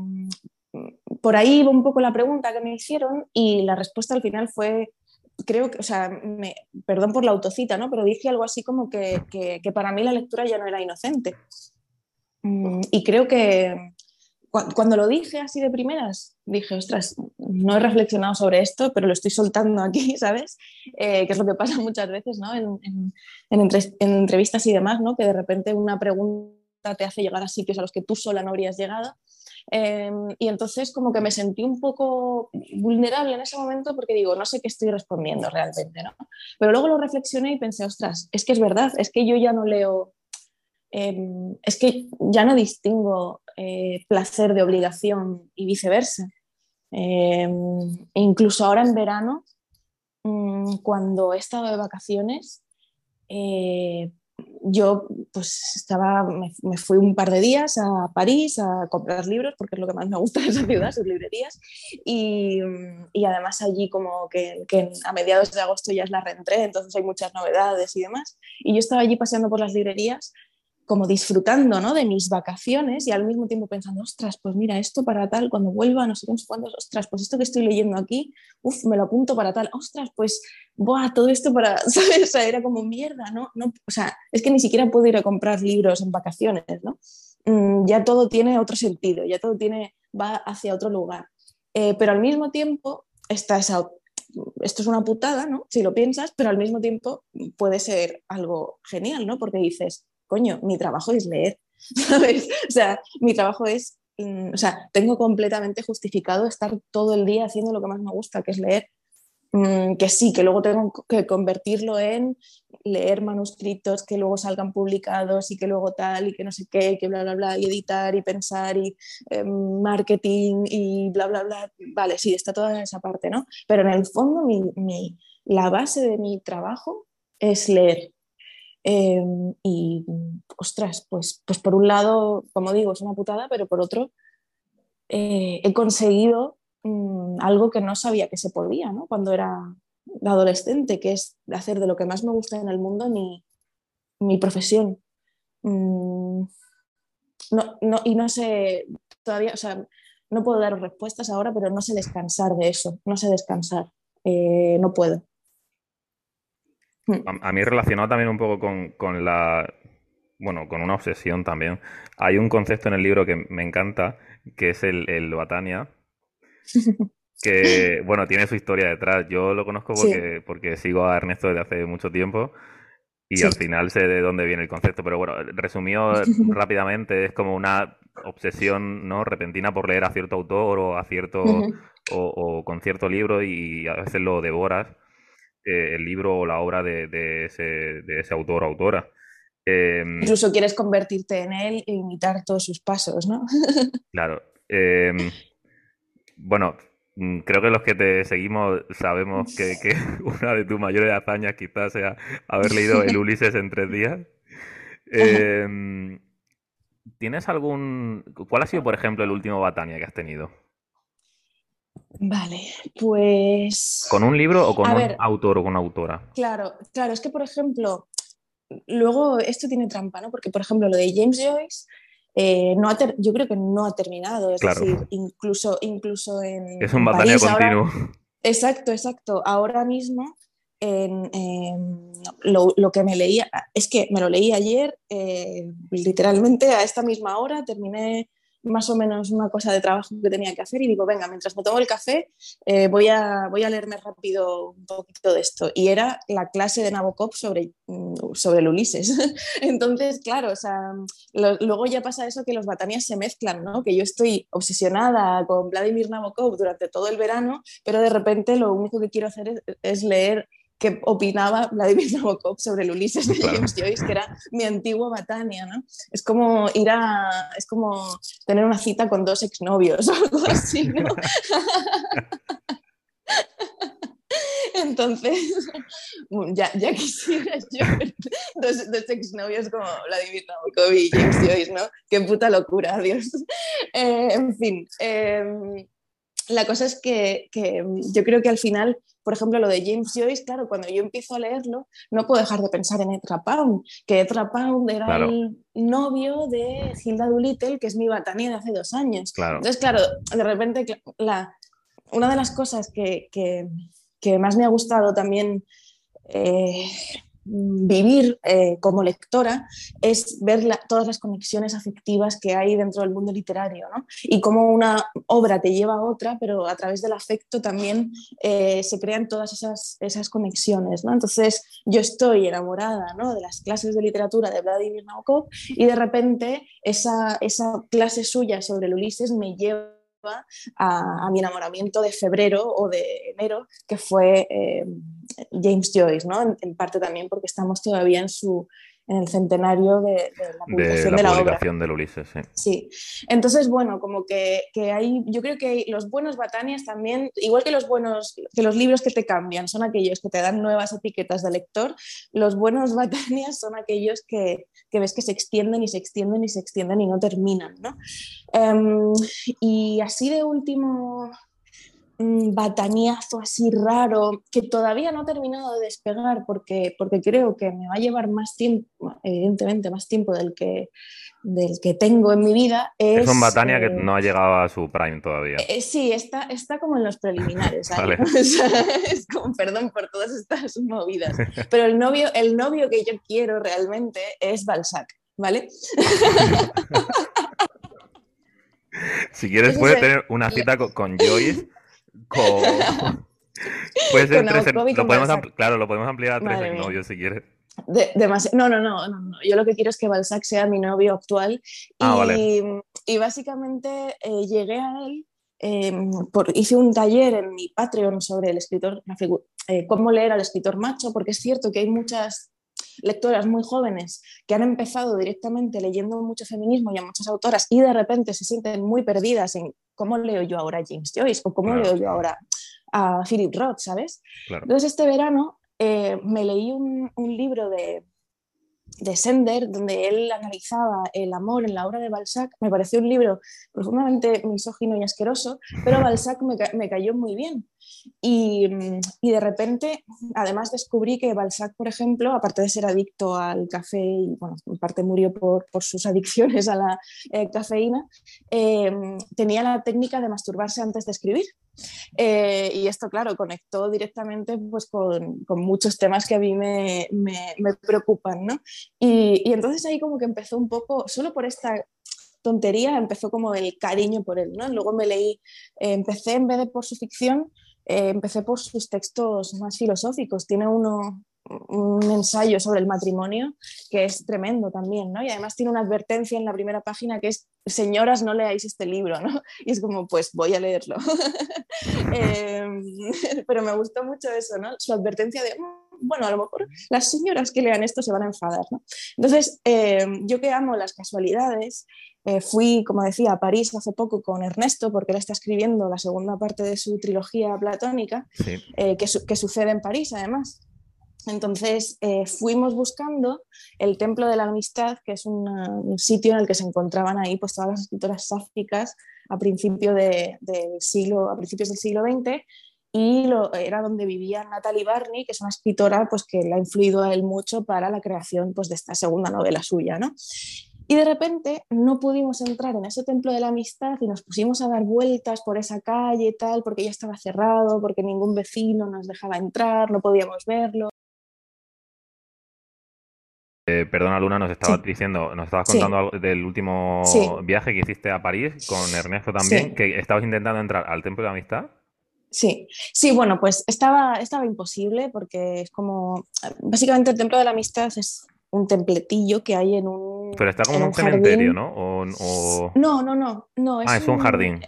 por ahí iba un poco la pregunta que me hicieron y la respuesta al final fue, creo que, o sea, me, perdón por la autocita, ¿no? Pero dije algo así como que, que para mí la lectura ya no era inocente. Mm, y creo que, cuando lo dije así de primeras, dije, ostras, no he reflexionado sobre esto, pero lo estoy soltando aquí, ¿sabes? Eh, que es lo que pasa muchas veces, ¿no? En, entrevistas y demás, ¿no? Que de repente una pregunta te hace llegar a sitios a los que tú sola no habrías llegado. Em, y entonces como que me sentí un poco vulnerable en ese momento porque digo, no sé qué estoy respondiendo realmente, ¿no? Pero luego lo reflexioné y pensé, ostras, es que es verdad, es que yo ya no leo Em, es que ya no distingo eh, placer de obligación y viceversa. Em, incluso ahora en verano, mm, cuando he estado de vacaciones, eh, yo pues estaba, me, fui un par de días a París a comprar libros, porque es lo que más me gusta de esa ciudad, sus librerías, y, y además allí como que, que, a mediados de agosto ya es la reentré, entonces hay muchas novedades y demás, y yo estaba allí paseando por las librerías como disfrutando ¿no? de mis vacaciones y al mismo tiempo pensando, ostras, pues mira, esto para tal, cuando vuelva, no sé cuándo, ostras, pues esto que estoy leyendo aquí, uff, me lo apunto para tal, ostras, pues, buah, todo esto para, ¿sabes? O sea, era como mierda, ¿no? no o sea, es que ni siquiera puedo ir a comprar libros en vacaciones, ¿no? Mm, ya todo tiene otro sentido, ya todo tiene, va hacia otro lugar. Eh, pero al mismo tiempo está esto es una putada, ¿no? Si lo piensas, pero al mismo tiempo puede ser algo genial, ¿no? Porque dices, coño, mi trabajo es leer, ¿sabes? O sea, mi trabajo es, mm, o sea, tengo completamente justificado estar todo el día haciendo lo que más me gusta, que es leer. Mm, que sí, que luego tengo que convertirlo en leer manuscritos que luego salgan publicados y que luego tal y que no sé qué, que bla, bla, bla, y editar y pensar y em, marketing y bla, bla, bla. Vale, sí, está toda esa parte, ¿no? Pero en el fondo mi, la base de mi trabajo es leer. Em, y, ostras, pues, pues por un lado, como digo, es una putada, pero por otro, eh, he conseguido mm, algo que no sabía que se podía, ¿no? Cuando era adolescente, que es hacer de lo que más me gusta en el mundo mi, mi profesión. Mm, no, no, y no sé, todavía, o sea, no puedo dar respuestas ahora, pero no sé descansar de eso, no sé descansar, eh, no puedo. Hmm. A, mí relacionado también un poco con, la, bueno, con una obsesión también. Hay un concepto en el libro que me encanta, que es el, el Batania, que, bueno, tiene su historia detrás. Yo lo conozco porque, porque sigo a Ernesto desde hace mucho tiempo y al final sé de dónde viene el concepto. Pero bueno, resumido rápidamente, es como una obsesión no repentina por leer a cierto autor o a cierto o con cierto libro y a veces lo devoras eh, el libro o la obra de, ese, autor o autora. Em, Incluso quieres convertirte en él e imitar todos sus pasos, ¿no? claro. Em, bueno, mm, creo que los que te seguimos sabemos que, una de tus mayores hazañas quizás sea haber leído el Ulises en tres días. Em, ¿Tienes algún... ¿Cuál ha sido, por ejemplo, el último Batania que has tenido? Vale, pues... ¿Con un libro o con un autor o con autora? Claro, claro, es que por ejemplo, luego esto tiene trampa, ¿no? Porque por ejemplo lo de James Joyce, eh, no yo creo que no ha terminado, es decir, incluso, incluso en... Es un batalla continuo. exacto, exacto. Ahora mismo en, lo, que me leía, es que me lo leí ayer, eh, literalmente a esta misma hora, terminé más o menos una cosa de trabajo que tenía que hacer y digo, venga, mientras me tomo el café, eh, voy, a, voy a leerme rápido un poquito de esto. Y era la clase de Nabokov sobre, mm, sobre el Ulises. Entonces, claro, o sea, luego ya pasa eso que los batanias se mezclan, ¿no? Que yo estoy obsesionada con Vladimir Nabokov durante todo el verano, pero de repente lo único que quiero hacer es leer que opinaba Vladimir Nabokov sobre el Ulises de James Joyce, que era mi antiguo Batania, ¿no? Es como ir a, es como tener una cita con dos exnovios o algo así, ¿no? Entonces, ya, ya quisiera yo dos, dos, exnovios como Vladimir Nabokov y James Joyce, ¿no? Qué puta locura, Dios. Eh, en fin, em, la cosa es que, que yo creo que al final por ejemplo, lo de James Joyce, claro, cuando yo empiezo a leerlo, no puedo dejar de pensar en Ezra Pound, que Ezra Pound era el novio de Hilda Doolittle, que es mi batanía de hace dos años. Entonces, claro, de repente, la, una de las cosas que, que, que más me ha gustado también eh, vivir eh, como lectora es ver todas las conexiones afectivas que hay dentro del mundo literario. Y cómo una obra te lleva a otra, pero a través del afecto también eh, se crean todas esas, esas conexiones, ¿no? Entonces yo estoy enamorada de las clases de literatura de Vladimir Nabokov y de repente esa, esa clase suya sobre el Ulises me lleva a, mi enamoramiento de febrero o de enero, que fue eh, James Joyce, ¿no? En, parte también porque estamos todavía en su, en el centenario de, la publicación de la, publicación del Ulises. Sí. sí. Entonces, bueno, como que, que, hay, yo creo que los buenos Batanias también, igual que los buenos, que los libros que te cambian son aquellos que te dan nuevas etiquetas de lector, los buenos Batanias son aquellos que, que ves que se extienden y se extienden y se extienden y no terminan, ¿no? Em, y así de último bataniazo así raro que todavía no ha terminado de despegar porque, porque creo que me va a llevar más tiempo, evidentemente más tiempo del que, del que tengo en mi vida. Es, un Batania que eh, no ha llegado a su prime todavía. Eh, sí, está, está como en los preliminares. es como, perdón por todas estas movidas. Pero el novio, el novio que yo quiero realmente es Balzac, ¿vale? si quieres, puede tener una cita con Joyce Puede ser tres, lo podemos claro, lo podemos ampliar a tres novios si quieres. no, no, no, no, Yo lo que quiero es que Balzac sea mi novio actual. Ah, y, y, básicamente eh, llegué a él, em, por, hice un taller en mi Patreon sobre el escritor, eh, cómo leer al escritor macho, porque es cierto que hay muchas lectoras muy jóvenes que han empezado directamente leyendo mucho feminismo y a muchas autoras y de repente se sienten muy perdidas en cómo leo yo ahora a James Joyce o cómo leo yo ahora a Philip Roth, ¿sabes? Entonces este verano eh, me leí un, un libro de, de Sender, donde él analizaba el amor en la obra de Balzac. Me pareció un libro profundamente misógino y asqueroso, pero Balzac me, cayó muy bien. Y, de repente, además descubrí que Balzac, por ejemplo, aparte de ser adicto al café, y bueno, en parte murió por, sus adicciones a la eh, cafeína, eh, tenía la técnica de masturbarse antes de escribir. Eh, y esto, claro, conectó directamente pues, con, con muchos temas que a mí me, me, me preocupan, ¿no? Y, y, entonces ahí como que empezó un poco, solo por esta tontería, empezó como el cariño por él, ¿no? Luego me leí, eh, empecé en vez de por su ficción, eh, empecé por sus textos más filosóficos. Tiene uno, un ensayo sobre el matrimonio que es tremendo también, ¿no? Y además tiene una advertencia en la primera página que es, señoras, no leáis este libro, ¿no? Y es como, pues voy a leerlo. Em, pero me gustó mucho eso, ¿no? Su advertencia de, bueno, a lo mejor las señoras que lean esto se van a enfadar, ¿no? Entonces, em, yo que amo las casualidades, eh, fui, como decía, a París hace poco con Ernesto, porque él está escribiendo la segunda parte de su trilogía platónica, eh, que, que sucede en París, además. Entonces eh, fuimos buscando el Templo de la Amistad, que es un sitio en el que se encontraban ahí pues, todas las escritoras sáficas a, principio del siglo, a principios del siglo XX y lo, era donde vivía Natalie Barney, que es una escritora pues, que le ha influido a él mucho para la creación pues, de esta segunda novela suya. ¿no? Y de repente no pudimos entrar en ese templo de la amistad y nos pusimos a dar vueltas por esa calle y tal, porque ya estaba cerrado, porque ningún vecino nos dejaba entrar, no podíamos verlo. Eh, perdona, Luna, nos estabas diciendo, nos estabas contando algo del último viaje que hiciste a París con Ernesto también, que estabas intentando entrar al Templo de la Amistad. Sí, sí, bueno, pues estaba, estaba imposible porque es como, básicamente el Templo de la Amistad es un templetillo que hay en un... Pero está como en un, cementerio, ¿no? No, no, no, no. Es ah, es un, jardín.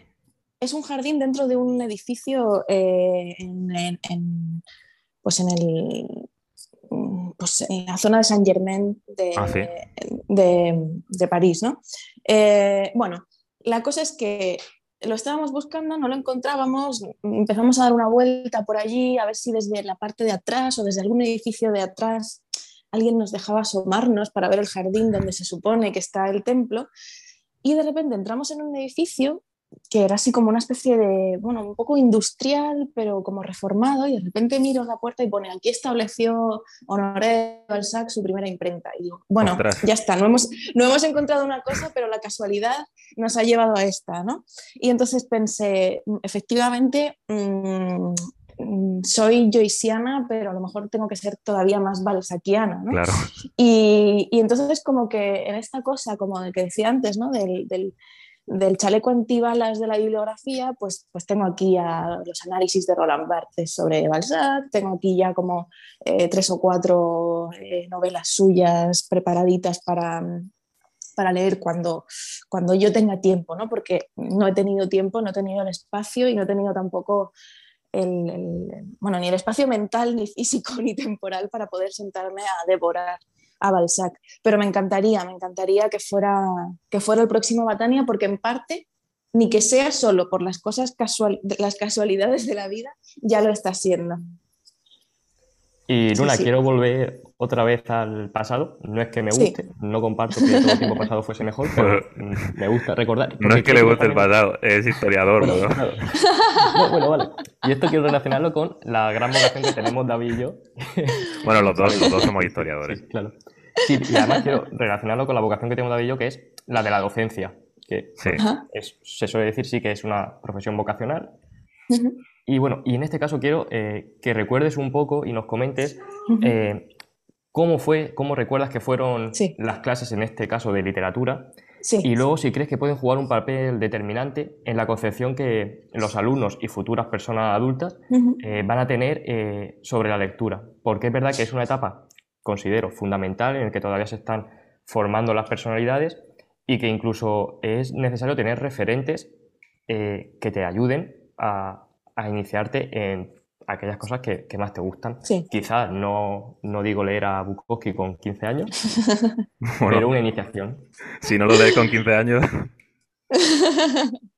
Es un jardín dentro de un edificio eh, en, pues en el pues, en la zona de Saint Germain de, ah, de, París, ¿no? Eh, bueno, la cosa es que lo estábamos buscando, no lo encontrábamos, empezamos a dar una vuelta por allí, a ver si desde la parte de atrás o desde algún edificio de atrás alguien nos dejaba asomarnos para ver el jardín donde se supone que está el templo. Y de repente entramos en un edificio que era así como una especie de, bueno, un poco industrial, pero como reformado, y de repente miro la puerta y pone, aquí estableció Honoré Balzac su primera imprenta. Y digo, bueno, ya está, no hemos, no hemos encontrado una cosa, pero la casualidad nos ha llevado a esta, ¿no? Y entonces pensé, efectivamente, mm, soy joyciana, pero a lo mejor tengo que ser todavía más balzaquiana, ¿no? Claro. Y, y, entonces como que en esta cosa, como de que decía antes, ¿no? del, del del chaleco antibalas de la bibliografía, pues, pues tengo aquí los análisis de Roland Barthes sobre Balzac, tengo aquí ya como eh, tres o cuatro eh, novelas suyas preparaditas para, para leer cuando, cuando yo tenga tiempo, ¿no? porque no he tenido tiempo, no he tenido el espacio y no he tenido tampoco el, bueno, ni el espacio mental, ni físico, ni temporal para poder sentarme a devorar a Balzac. Pero me encantaría, me encantaría que fuera, que fuera el próximo Batania, porque en parte, ni que sea solo por las cosas casual, las casualidades de la vida, ya lo está siendo. Y Luna, quiero volver otra vez al pasado. No es que me guste, no comparto que todo el tiempo pasado fuese mejor, pero me gusta recordar. No es que le guste el pasado, es historiador, bueno, ¿no? bueno, vale. Y esto quiero relacionarlo con la gran vocación que tenemos David y yo. Bueno, los dos, los dos somos historiadores. claro. Sí, y además quiero relacionarlo con la vocación que tenemos David y yo, que es la de la docencia. Que se suele decir sí que es una profesión vocacional. Y bueno, y en este caso quiero eh, que recuerdes un poco y nos comentes eh, cómo fue, cómo recuerdas que fueron las clases en este caso de literatura. Y luego si crees que pueden jugar un papel determinante en la concepción que los alumnos y futuras personas adultas eh, van a tener sobre la lectura. Porque es verdad que es una etapa, considero, fundamental en la que todavía se están formando las personalidades y que incluso es necesario tener referentes que te ayuden a, a iniciarte en aquellas cosas que, más te gustan. Quizás no, no, digo leer a Bukowski con 15 años, pero una iniciación. Si no lo lees con 15 años.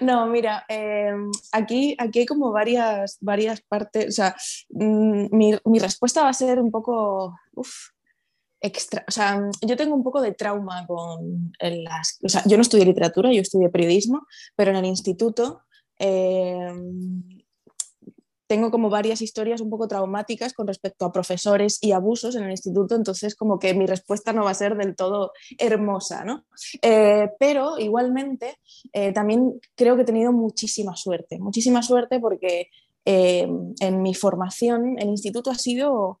No, mira, em, aquí, aquí hay como varias, varias partes. O sea, mm, mi, respuesta va a ser un poco. extra. O sea, yo tengo un poco de trauma con las. O sea, yo no estudié literatura, yo estudié periodismo, pero en el instituto Em, tengo como varias historias un poco traumáticas con respecto a profesores y abusos en el instituto, entonces como que mi respuesta no va a ser del todo hermosa, ¿no? Eh, pero igualmente eh, también creo que he tenido muchísima suerte, muchísima suerte porque em, en mi formación el instituto ha sido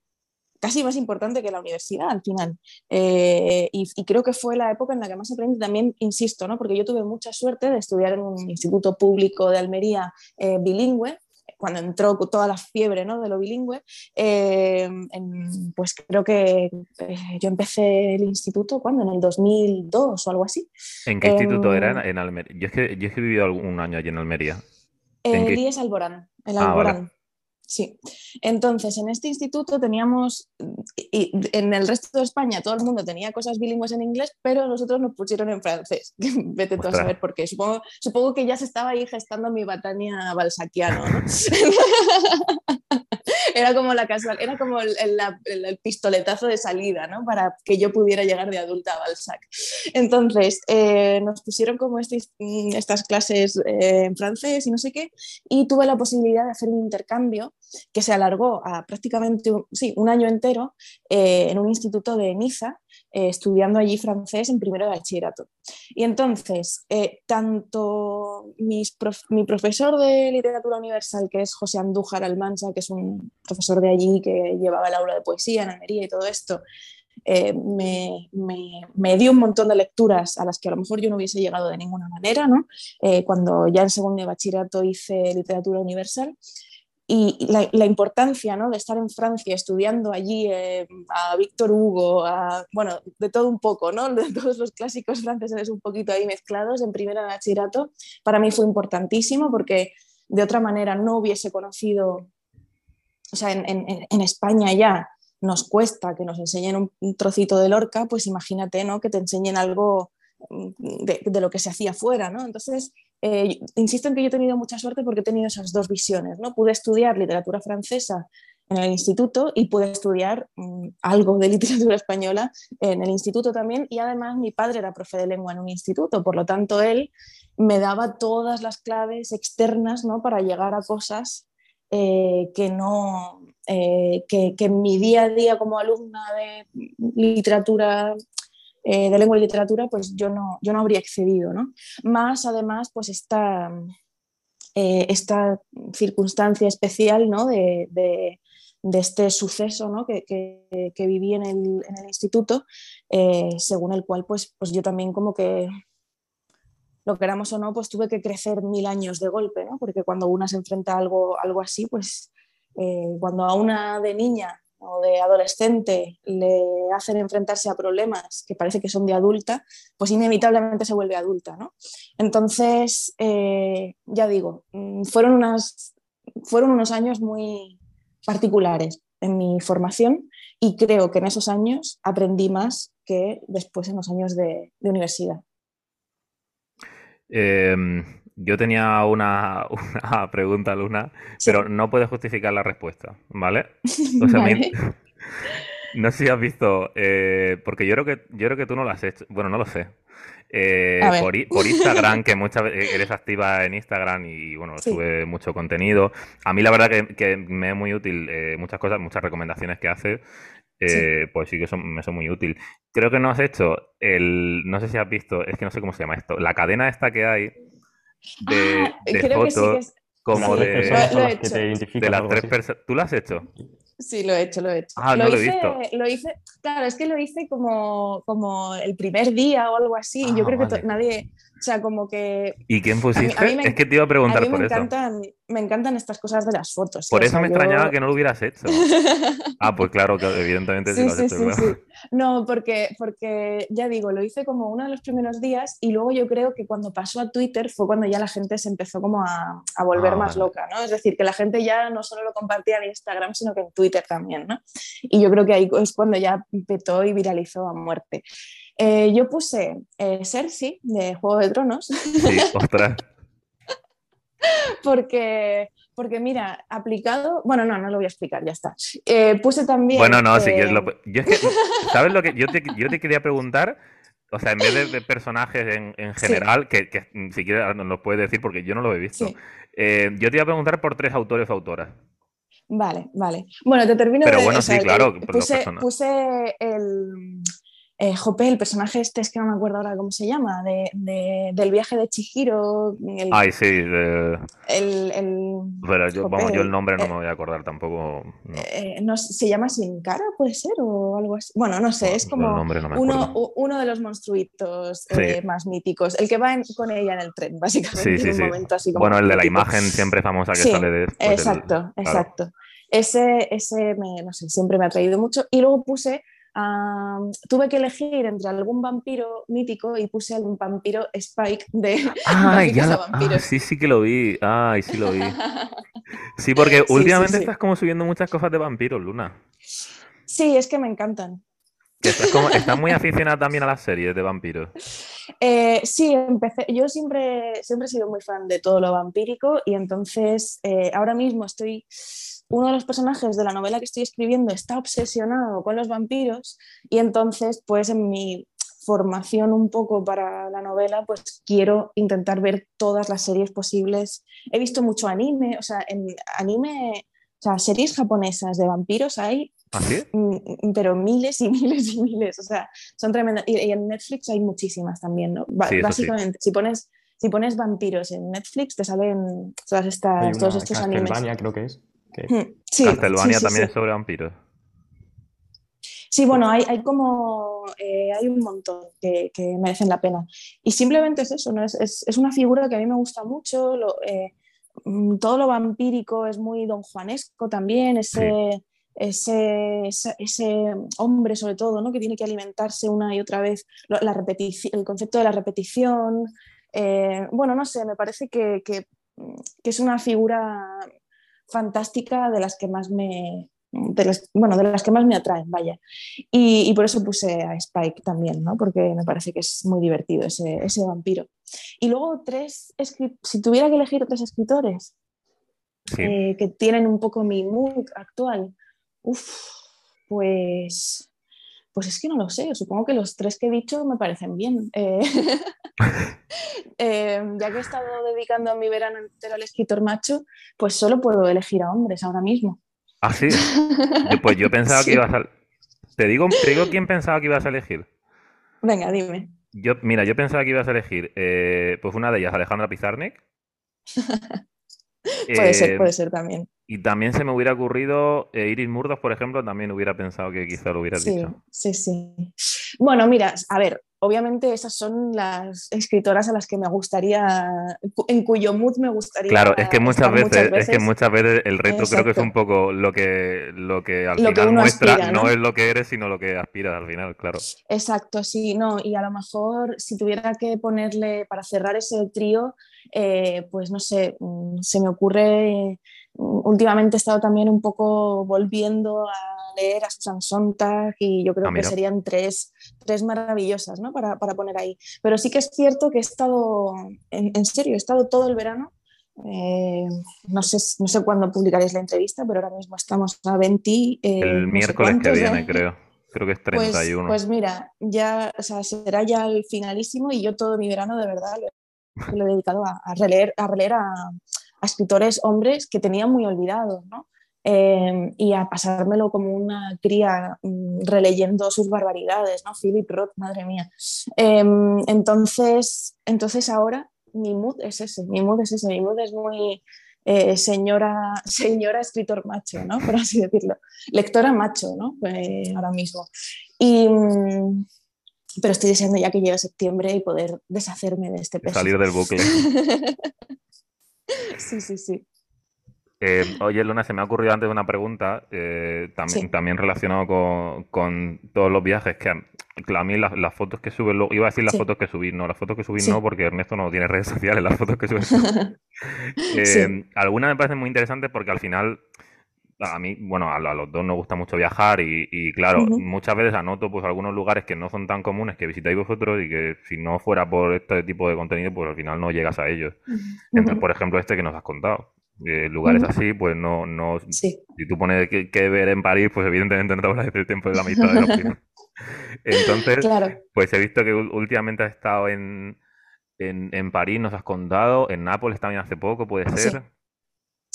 casi más importante que la universidad al final. Eh, y, creo que fue la época en la que más aprendí también, insisto, ¿no? porque yo tuve mucha suerte de estudiar en un instituto público de Almería bilingüe, cuando entró toda la fiebre ¿no? de lo bilingüe, eh, pues creo que yo empecé el instituto cuando, en el 2002 o algo así. ¿En qué instituto era? Em, en Almería. Yo es, que, yo he vivido algún año allí en Almería. En IES Alborán, el ah, Alborán. Sí, entonces en este instituto teníamos, y en el resto de España todo el mundo tenía cosas bilingües en inglés, pero nosotros nos pusieron en francés. Vete tú a saber por qué. Supongo, supongo que ya se estaba ahí gestando mi batania balsaquiano. ¿no? era como la casual, era como el, pistoletazo de salida, ¿no? Para que yo pudiera llegar de adulta a Balzac. Entonces, eh, nos pusieron como este, estas clases eh, en francés y no sé qué, y tuve la posibilidad de hacer un intercambio que se alargó a prácticamente sí, un año entero eh, en un instituto de Niza, eh, estudiando allí francés en primero de bachillerato. Y entonces, eh, tanto mi profesor de literatura universal, que es José Andújar Almansa, que es un profesor de allí que llevaba el aula de poesía en Almería y todo esto, me, me, dio un montón de lecturas a las que a lo mejor yo no hubiese llegado de ninguna manera, ¿no? cuando ya en segundo de bachillerato hice literatura universal y la, importancia ¿no? de estar en Francia estudiando allí eh, a Víctor Hugo, a, bueno, de todo un poco, ¿no? de todos los clásicos franceses un poquito ahí mezclados en primera bachillerato, para mí fue importantísimo porque de otra manera no hubiese conocido, o sea, en, en, España ya nos cuesta que nos enseñen un, trocito de Lorca, pues imagínate ¿no? que te enseñen algo mm, de, de lo que se hacía fuera, ¿no? Entonces, eh, insisto en que yo he tenido mucha suerte porque he tenido esas dos visiones. ¿no? Pude estudiar literatura francesa en el instituto y pude estudiar mm, algo de literatura española en el instituto también y además mi padre era profe de lengua en un instituto, por lo tanto él me daba todas las claves externas ¿no? para llegar a cosas eh, que no eh, que, que, en mi día a día como alumna de literatura eh, de lengua y literatura, pues yo no, yo no habría accedido, ¿no? Más además, pues esta, eh, esta circunstancia especial, ¿no? De, de, este suceso ¿no? que, que, viví en el, instituto, eh, según el cual pues, pues yo también como que lo queramos o no, pues tuve que crecer mil años de golpe, ¿no? porque cuando una se enfrenta a algo, algo así, pues cuando a una de niña o de adolescente le hacen enfrentarse a problemas que parece que son de adulta, pues inevitablemente se vuelve adulta. ¿no? Entonces, eh, ya digo, mm, fueron, unas, fueron unos años muy particulares en mi formación y creo que en esos años aprendí más que después en los años de, universidad. Em, yo tenía una, pregunta, Luna, pero no puedes justificar la respuesta, ¿vale? O sea, no sé si has visto, eh, porque yo creo que yo creo que tú no lo has hecho. Bueno, no lo sé. Eh, por, Instagram, que muchas veces eres activa en Instagram y bueno, sube mucho contenido. A mí la verdad que, me es muy útil eh, muchas cosas, muchas recomendaciones que hace. Pues sí que me son muy útil. Creo que no has hecho el, no sé si has visto, es que no sé cómo se llama esto, la cadena esta que hay de, ah, fotos como de, de las tres personas. ¿Tú lo has hecho? Sí, lo he hecho, lo he hecho. Ah, lo no lo he visto. Lo hice, claro, es que lo hice como, como el primer día o algo así. Yo ah, creo que nadie, o sea, como que... ¿Y quién pusiste? es que te iba a preguntar a mí me por encantan, eso. Me encantan estas cosas de las fotos. Por eso me extrañaba que no lo hubieras hecho. ah, pues claro, que evidentemente sí, lo has hecho. Sí, no, porque, porque ya digo, lo hice como uno de los primeros días y luego yo creo que cuando pasó a Twitter fue cuando ya la gente se empezó como a, a volver ah, más loca, ¿no? Es decir, que la gente ya no solo lo compartía en Instagram, sino que en Twitter también, ¿no? Y yo creo que ahí es cuando ya petó y viralizó a muerte. Eh, yo puse eh, Cersei de Juego de Tronos. Sí, ostras. porque, porque mira, aplicado, bueno, no, no lo voy a explicar, ya está. Eh, puse también... Bueno, no, si quieres, yo es que, ¿sabes lo que yo te, yo te quería preguntar? O sea, en vez de, personajes en, en general, que, que, si quieres nos lo puedes decir porque yo no lo he visto. yo te iba a preguntar por tres autores o autoras. Vale, vale. Bueno, te termino Pero bueno, sí, claro. Puse, puse el, eh, Jope, el personaje este es que no me acuerdo ahora cómo se llama, de, del viaje de Chihiro. Ay, sí. El, Pero yo, vamos, yo el nombre no eh, me voy a acordar tampoco. Eh, no. ¿Se llama Sin Cara, puede ser? O algo así. Bueno, no sé, es como uno, uno, de los monstruitos más míticos. El que va con ella en el tren, básicamente. Sí, sí, sí. bueno, el de la imagen siempre famosa que sale de. Exacto, exacto. Ese, ese me, no sé, siempre me ha traído mucho. Y luego puse tuve que elegir entre algún vampiro mítico y puse algún vampiro Spike de ah, ya sí, sí que lo vi. Ay, sí lo vi. Sí, porque últimamente estás como subiendo muchas cosas de vampiros, Luna. Sí, es que me encantan. estás, muy aficionada también a las series de vampiros. Eh, sí, empecé. Yo siempre, siempre he sido muy fan de todo lo vampírico y entonces eh, ahora mismo estoy uno de los personajes de la novela que estoy escribiendo está obsesionado con los vampiros y entonces pues en mi formación un poco para la novela pues quiero intentar ver todas las series posibles. He visto mucho anime, o sea, en anime, o sea, series japonesas de vampiros hay ¿Ah, mm, pero miles y miles y miles, o sea, son tremendas. Y, en Netflix hay muchísimas también, ¿no? básicamente, si pones si pones vampiros en Netflix, te salen todas estas, todos estos animes. creo que es. Hmm, sí, Castlevania también es sobre vampiros. Sí, bueno, hay, hay como eh, hay un montón que, merecen la pena. Y simplemente es eso, ¿no? Es, es, una figura que a mí me gusta mucho. Eh, mm, todo lo vampírico es muy don Juanesco también, ese, ese, ese, hombre sobre todo, ¿no? que tiene que alimentarse una y otra vez, la el concepto de la repetición. Eh, bueno, no sé, me parece que, que, que es una figura fantástica de las que más me, de las, bueno, de las que más me atraen, vaya. Y, por eso puse a Spike también, ¿no? Porque me parece que es muy divertido ese, ese vampiro. Y luego tres, si tuviera que elegir tres escritores eh, que tienen un poco mi mood actual, pues pues es que no lo sé, supongo que los tres que he dicho me parecen bien. Eh, eh, ya que he estado dedicando mi verano entero al escritor macho, pues solo puedo elegir a hombres ahora mismo. Ah, sí. pues yo pensaba que ibas a. ¿Te digo, ¿Te digo quién pensaba que ibas a elegir? Venga, dime. Yo, mira, yo pensaba que ibas a elegir, eh, pues una de ellas, Alejandra Pizarnik. puede ser, puede ser también. Y también se me hubiera ocurrido, eh, Iris Murdoch, por ejemplo, también hubiera pensado que quizá lo hubiera dicho. Sí, sí. Bueno, mira, a ver, obviamente esas son las escritoras a las que me gustaría, en cuyo mood me gustaría. Claro, es que muchas veces, es que muchas veces el reto creo que es un poco lo que, lo que al final muestra, ¿no? es lo que eres, sino lo que aspiras al final, claro. Exacto, sí, no, y a lo mejor si tuviera que ponerle para cerrar ese trío, eh, pues no sé, mm, se me ocurre últimamente he estado también un poco volviendo a leer a Susan Sontag y yo creo Ah, que serían tres, tres maravillosas ¿no? para, para poner ahí. Pero sí que es cierto que he estado, en, en serio, he estado todo el verano. eh, no, sé, no sé cuándo publicaréis la entrevista, pero ahora mismo estamos a 20. eh, El no miércoles que viene, ¿eh? creo. Creo que es Pues, 31. pues mira, ya o sea, será ya el finalísimo y yo todo mi verano de verdad lo, lo he dedicado a, releer, a, releer a, escritores hombres que tenía muy olvidados, ¿no? Eh, y a pasármelo como una cría mm, releyendo sus barbaridades, ¿no? Philip Roth, madre mía. Eh, entonces, entonces ahora mi mood es ese, mi mood es ese, mi mood es muy eh, señora, señora escritor macho, ¿no? Por así decirlo. Lectora macho, ¿no? Eh, ahora mismo. Y, mm, pero estoy deseando ya que llegue septiembre y poder deshacerme de este peso. Salir del bucle. sí, sí, sí. Eh, oye, Luna, se me ha ocurrido antes una pregunta, eh, también, Sí. también relacionado con, con todos los viajes, que a, mí las, las fotos que subes, lo- iba a decir las Sí. fotos que subís, no, las fotos que subís Sí. no, porque Ernesto no tiene redes sociales, las fotos que subes. Eh. Algunas me parecen muy interesantes porque al final, a mí, bueno, a, lo- a los dos nos gusta mucho viajar y, y, claro, muchas veces anoto pues algunos lugares que no son tan comunes que visitáis vosotros y que si no fuera por este tipo de contenido, pues al final no llegas a ellos. Entonces, por ejemplo, este que nos has contado. Eh, lugares así, pues no, no, Sí, si tú pones que, que ver en París, pues evidentemente no te hablas del tiempo de la mitad de los primeros. Entonces, claro. pues he visto que últimamente has estado en, en, en París, nos has contado, en Nápoles también hace poco, puede ser, Sí,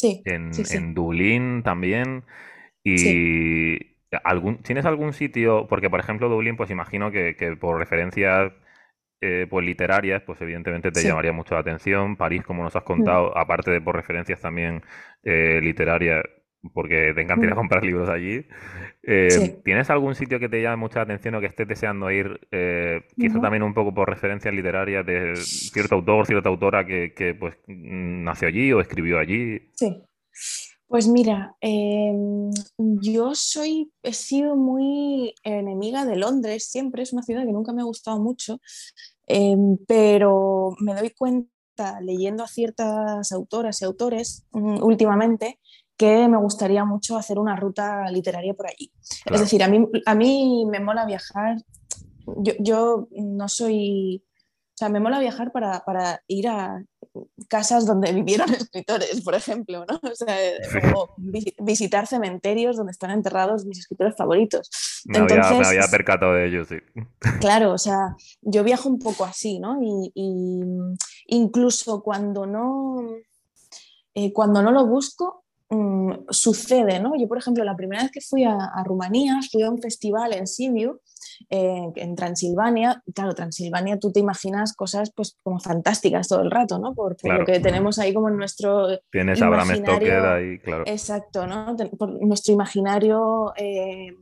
en, sí, sí. en Dublín también. Y algún, ¿tienes algún sitio? Porque, por ejemplo, Dublín, pues imagino que, que por referencias eh, pues literarias, pues evidentemente te. Mm. llamaría mucho la atención. París, como nos has contado, aparte de por referencias también eh, literarias, porque te encantaría Mm. comprar libros allí. Eh, Sí. ¿Tienes algún sitio que te llame mucha atención o que estés deseando ir, eh, quizá también un poco por referencias literarias de cierto autor, cierta autora que, que, pues mm, nació allí o escribió allí? Sí. Pues mira, em, yo soy, he sido muy enemiga de Londres siempre, es una ciudad que nunca me ha gustado mucho, em, pero me doy cuenta leyendo a ciertas autoras y autores mm, últimamente que me gustaría mucho hacer una ruta literaria por allí. Claro. Es decir, a mí, a mí me mola viajar, yo, yo no soy, o sea, me mola viajar para, para ir a casas donde vivieron escritores, por ejemplo, ¿no? O, sea, Sí. o vi- visitar cementerios donde están enterrados mis escritores favoritos. Me había, me había percatado de ello, sí. Claro, o sea, yo viajo un poco así, ¿no? Y, y incluso cuando no, eh, cuando no lo busco, mm, sucede, ¿no? Yo, por ejemplo, la primera vez que fui a, a Rumanía, fui a un festival en Sibiu, eh, en Transilvania. Claro, Transilvania, tú te imaginas cosas pues como fantásticas todo el rato, ¿no? Por, por Claro. lo que tenemos ahí como en nuestro Tienes a Bram Stoker ahí, claro. Exacto, ¿no? Ten- por nuestro imaginario, eh,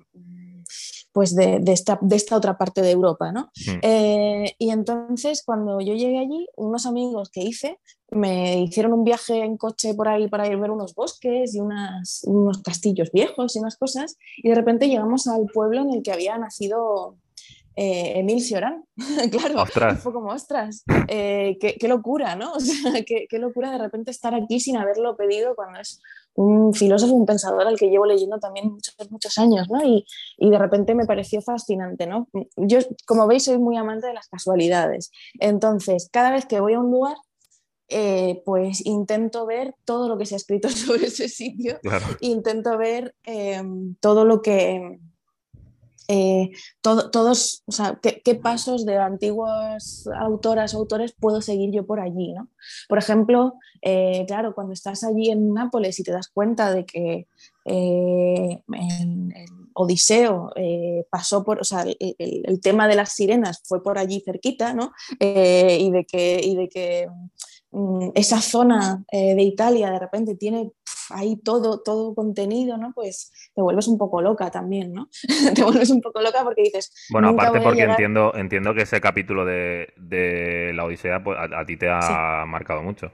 pues de, de esta, de esta otra parte de Europa, ¿no? Mm. Eh, y entonces, cuando yo llegué allí, unos amigos que hice me hicieron un viaje en coche por ahí para ir a ver unos bosques y unas- unos castillos viejos y unas cosas, y de repente llegamos al pueblo en el que había nacido eh, Emil Cioran. claro, Ostras. fue como, ostras, eh, qué, qué locura, ¿no? O sea, qué, qué locura de repente estar aquí sin haberlo pedido cuando es un filósofo, un pensador al que llevo leyendo también muchos, muchos años, ¿no? Y, y de repente me pareció fascinante, ¿no? Yo, como veis, soy muy amante de las casualidades. Entonces, cada vez que voy a un lugar, eh, pues intento ver todo lo que se ha escrito sobre ese sitio Claro. intento ver todo lo que. Eh, todo- todos, o sea, qué, pasos de antiguas autoras o autores puedo seguir yo por allí, ¿no? Por ejemplo, eh, claro, cuando estás allí en Nápoles y te das cuenta de que eh, en- Odiseo eh, pasó por, o sea, el, el- tema de las sirenas fue por allí cerquita, ¿no? Y de que, y de que esa zona eh, de Italia de repente tiene ahí todo, todo contenido, ¿no? Pues te vuelves un poco loca también, ¿no? te vuelves un poco loca porque dices, Bueno, aparte porque llegar- entiendo, entiendo que ese capítulo de, de la Odisea pues, a, a ti te ha marcado mucho.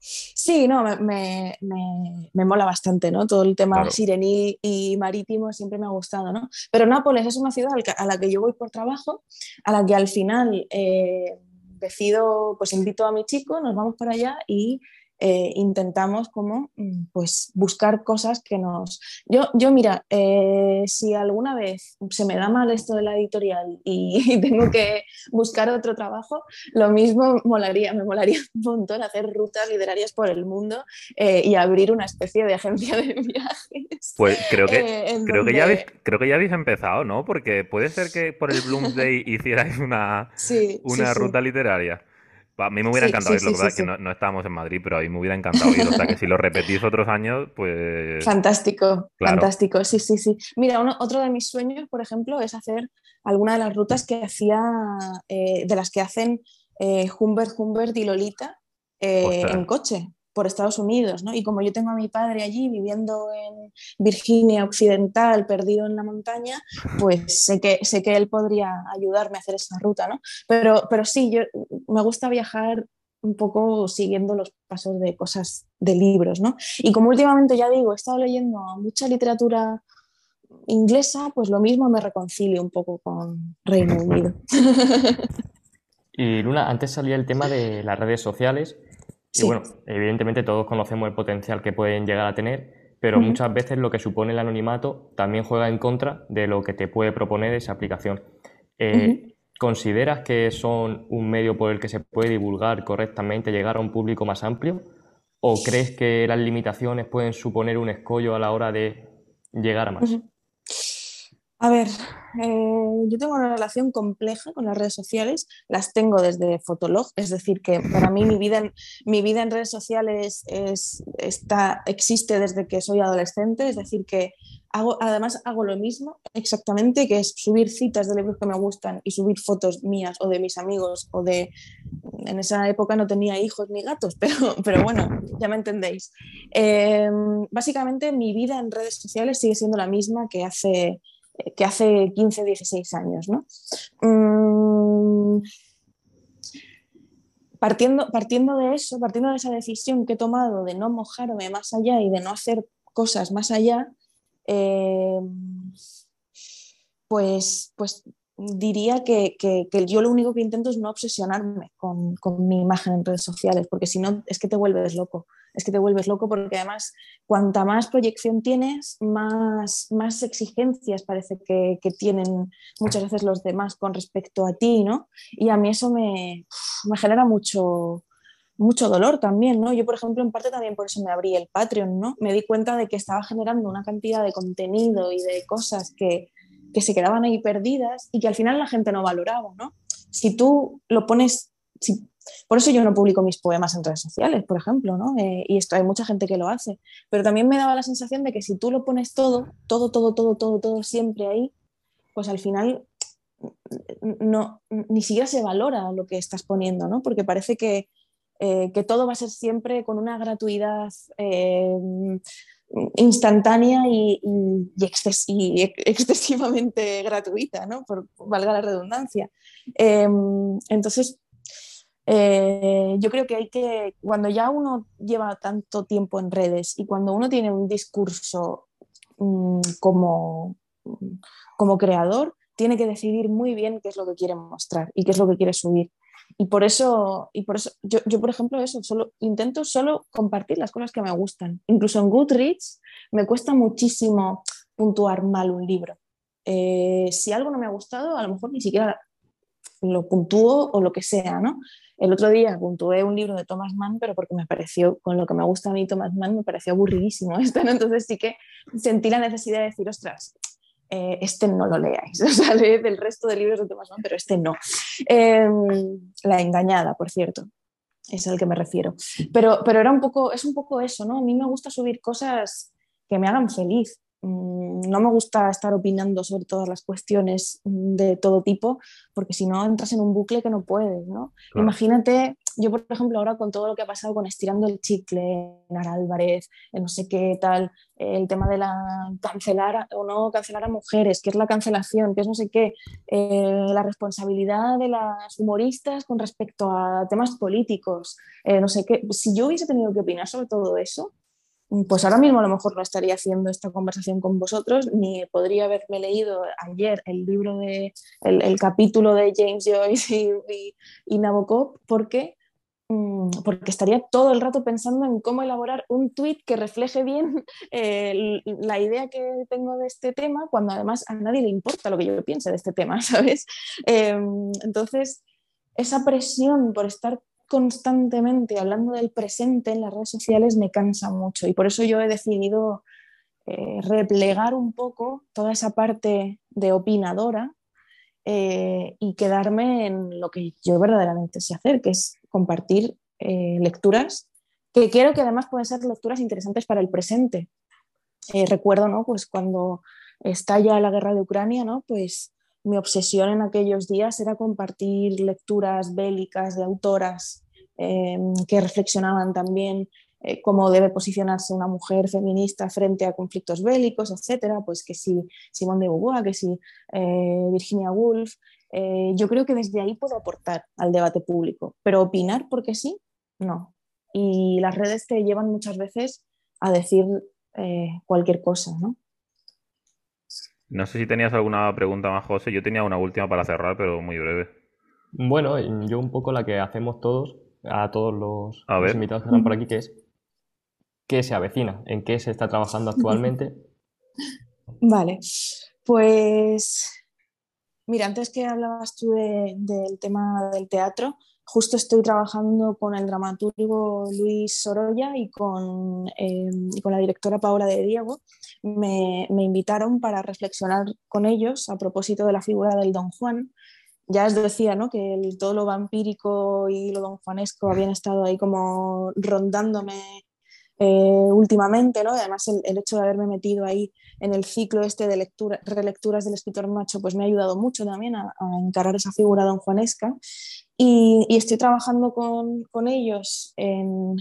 Sí, no, me, me- me- me mola bastante, ¿no? Todo el tema Claro. sirenil y marítimo siempre me ha gustado, ¿no? Pero Nápoles es una ciudad a la que yo voy por trabajo, a la que al final eh, decido, pues invito a mi chico, nos vamos para allá y eh, intentamos como mm, pues buscar cosas que nos... Yo, yo mira, eh, si alguna vez se me da mal esto de la editorial y, tengo que buscar otro trabajo, lo mismo molaría, me molaría un montón hacer rutas literarias por el mundo eh, y abrir una especie de agencia de viajes. Pues creo que, creo, que ya habéis, creo que ya habéis empezado, ¿no? Porque puede ser que por el Bloomsday hicierais una, una ruta literaria. A mí me hubiera encantado irlo, ¿verdad? que no, no, estábamos en Madrid, pero a mí me hubiera encantado ir. O sea, que si lo repetís otros años, pues... Fantástico, fantástico, sí, sí, sí. Mira, uno, otro de mis sueños, por ejemplo, es hacer alguna de las rutas que hacía, eh, de las que hacen eh, Humbert, Humbert y Lolita eh, en coche por Estados Unidos, ¿no? Y como yo tengo a mi padre allí viviendo en Virginia Occidental, perdido en la montaña, pues sé que, sé que él podría ayudarme a hacer esa ruta, ¿no? Pero, pero sí, yo me gusta viajar un poco siguiendo los pasos de cosas de libros, ¿no? Y como últimamente ya digo, he estado leyendo mucha literatura inglesa, pues lo mismo me reconcilio un poco con Reino Unido. Y Luna, antes salía el tema de las redes sociales y bueno, evidentemente todos conocemos el potencial que pueden llegar a tener, pero muchas veces lo que supone el anonimato también juega en contra de lo que te puede proponer esa aplicación. Eh, ¿Consideras que son un medio por el que se puede divulgar correctamente, llegar a un público más amplio? ¿O crees que las limitaciones pueden suponer un escollo a la hora de llegar a más? A ver, eh, yo tengo una relación compleja con las redes sociales, las tengo desde Fotolog, es decir, que para mí mi vida en, mi vida en redes sociales es, está, existe desde que soy adolescente, es decir, que hago, además hago lo mismo exactamente, que es subir citas de libros que me gustan y subir fotos mías o de mis amigos o de... En esa época no tenía hijos ni gatos, pero, pero bueno, ya me entendéis. Eh, básicamente mi vida en redes sociales sigue siendo la misma que hace que hace 15, 16 años. ¿no? Mm, partiendo, partiendo de eso, partiendo de esa decisión que he tomado de no mojarme más allá y de no hacer cosas más allá, eh, pues, pues diría que, yo lo único que intento es no obsesionarme con, con, mi imagen en redes sociales, porque si no es que te vuelves loco es que te vuelves loco porque además cuanta más proyección tienes, más, más exigencias parece que, tienen muchas veces los demás con respecto a ti, ¿no? Y a mí eso me, me genera mucho, mucho dolor también, ¿no? Yo, por ejemplo, en parte también por eso me abrí el Patreon, ¿no? Me di cuenta de que estaba generando una cantidad de contenido y de cosas que, que se quedaban ahí perdidas y que al final la gente no valoraba, ¿no? Si tú lo pones, si por eso yo no publico mis poemas en redes sociales, por ejemplo, ¿no? Eh, y esto hay mucha gente que lo hace. Pero también me daba la sensación de que si tú lo pones todo, todo, todo, todo, todo, todo siempre ahí, pues al final no, ni siquiera se valora lo que estás poniendo, ¿no? Porque parece que, eh, que todo va a ser siempre con una gratuidad eh, instantánea y, excesivamente gratuita, ¿no? Por valga la redundancia. entonces, eh, yo creo que hay que, cuando ya uno lleva tanto tiempo en redes y cuando uno tiene un discurso mm, como, como creador, tiene que decidir muy bien qué es lo que quiere mostrar y qué es lo que quiere subir. Y por eso, y por eso yo, yo, por ejemplo, eso, solo, intento solo compartir las cosas que me gustan. Incluso en Goodreads me cuesta muchísimo puntuar mal un libro. Eh, si algo no me ha gustado, a lo mejor ni siquiera lo puntúo o lo que sea, ¿no? El otro día puntué un libro de Thomas Mann, pero porque me pareció, con lo que me gusta a mí Thomas Mann, me pareció aburridísimo esto, Entonces sí que sentí la necesidad de decir, ostras, eh, este no lo leáis, o sea, leed el resto de libros de Thomas Mann, pero este no. Em, la engañada, por cierto, es al que me refiero. Pero, pero era un poco, es un poco eso, ¿no? A mí me gusta subir cosas que me hagan feliz, no me gusta estar opinando sobre todas las cuestiones de todo tipo, porque si no entras en un bucle que no puedes, ¿no? Imagínate, yo por ejemplo ahora con todo lo que ha pasado con estirando el chicle, Nara Álvarez, no sé qué tal, el tema de la cancelar o no cancelar a mujeres, qué es la cancelación, qué es no sé qué, eh, la responsabilidad de las humoristas con respecto a temas políticos, eh, no sé qué, si yo hubiese tenido que opinar sobre todo eso, pues ahora mismo a lo mejor no estaría haciendo esta conversación con vosotros, ni podría haberme leído ayer el libro de el, capítulo de James Joyce y, y, Nabokov, porque mm, porque estaría todo el rato pensando en cómo elaborar un tweet que refleje bien la idea que tengo de este tema, cuando además a nadie le importa lo que yo piense de este tema, ¿sabes? Em, entonces, esa presión por estar constantemente hablando del presente en las redes sociales me cansa mucho y por eso yo he decidido eh, replegar un poco toda esa parte de opinadora eh, y quedarme en lo que yo verdaderamente sé hacer, que es compartir eh, lecturas que quiero que además pueden ser lecturas interesantes para el presente. recuerdo, ¿no? Pues cuando estalla la guerra de Ucrania, ¿no? Pues mi obsesión en aquellos días era compartir lecturas bélicas de autoras que reflexionaban también eh, cómo debe posicionarse una mujer feminista frente a conflictos bélicos, etcétera, pues que si Simone de Beauvoir, que si eh, Virginia Woolf, eh, yo creo que desde ahí puedo aportar al debate público, pero opinar porque sí, no. Y las redes te llevan muchas veces a decir cualquier cosa, ¿no? No sé si tenías alguna pregunta más, José. Yo tenía una última para cerrar, pero muy breve. Bueno, yo un poco la que hacemos todos, a todos los, los invitados que están por aquí, que es qué se avecina, en qué se está trabajando actualmente. Vale, pues mira, antes que hablabas tú del tema del teatro, justo estoy trabajando con el dramaturgo Luis Sorolla y con, em, con la directora Paola de Diego. Me, invitaron para reflexionar con ellos a propósito de la figura del Don Juan. Ya os decía ¿no? que todo lo vampírico y lo don juanesco habían estado ahí como rondándome eh, últimamente, ¿no? Además, el, hecho de haberme metido ahí en el ciclo este de lectura, relecturas del escritor macho, pues me ha ayudado mucho también a, encarar esa figura don Juanesca. Y, estoy trabajando con, con, ellos en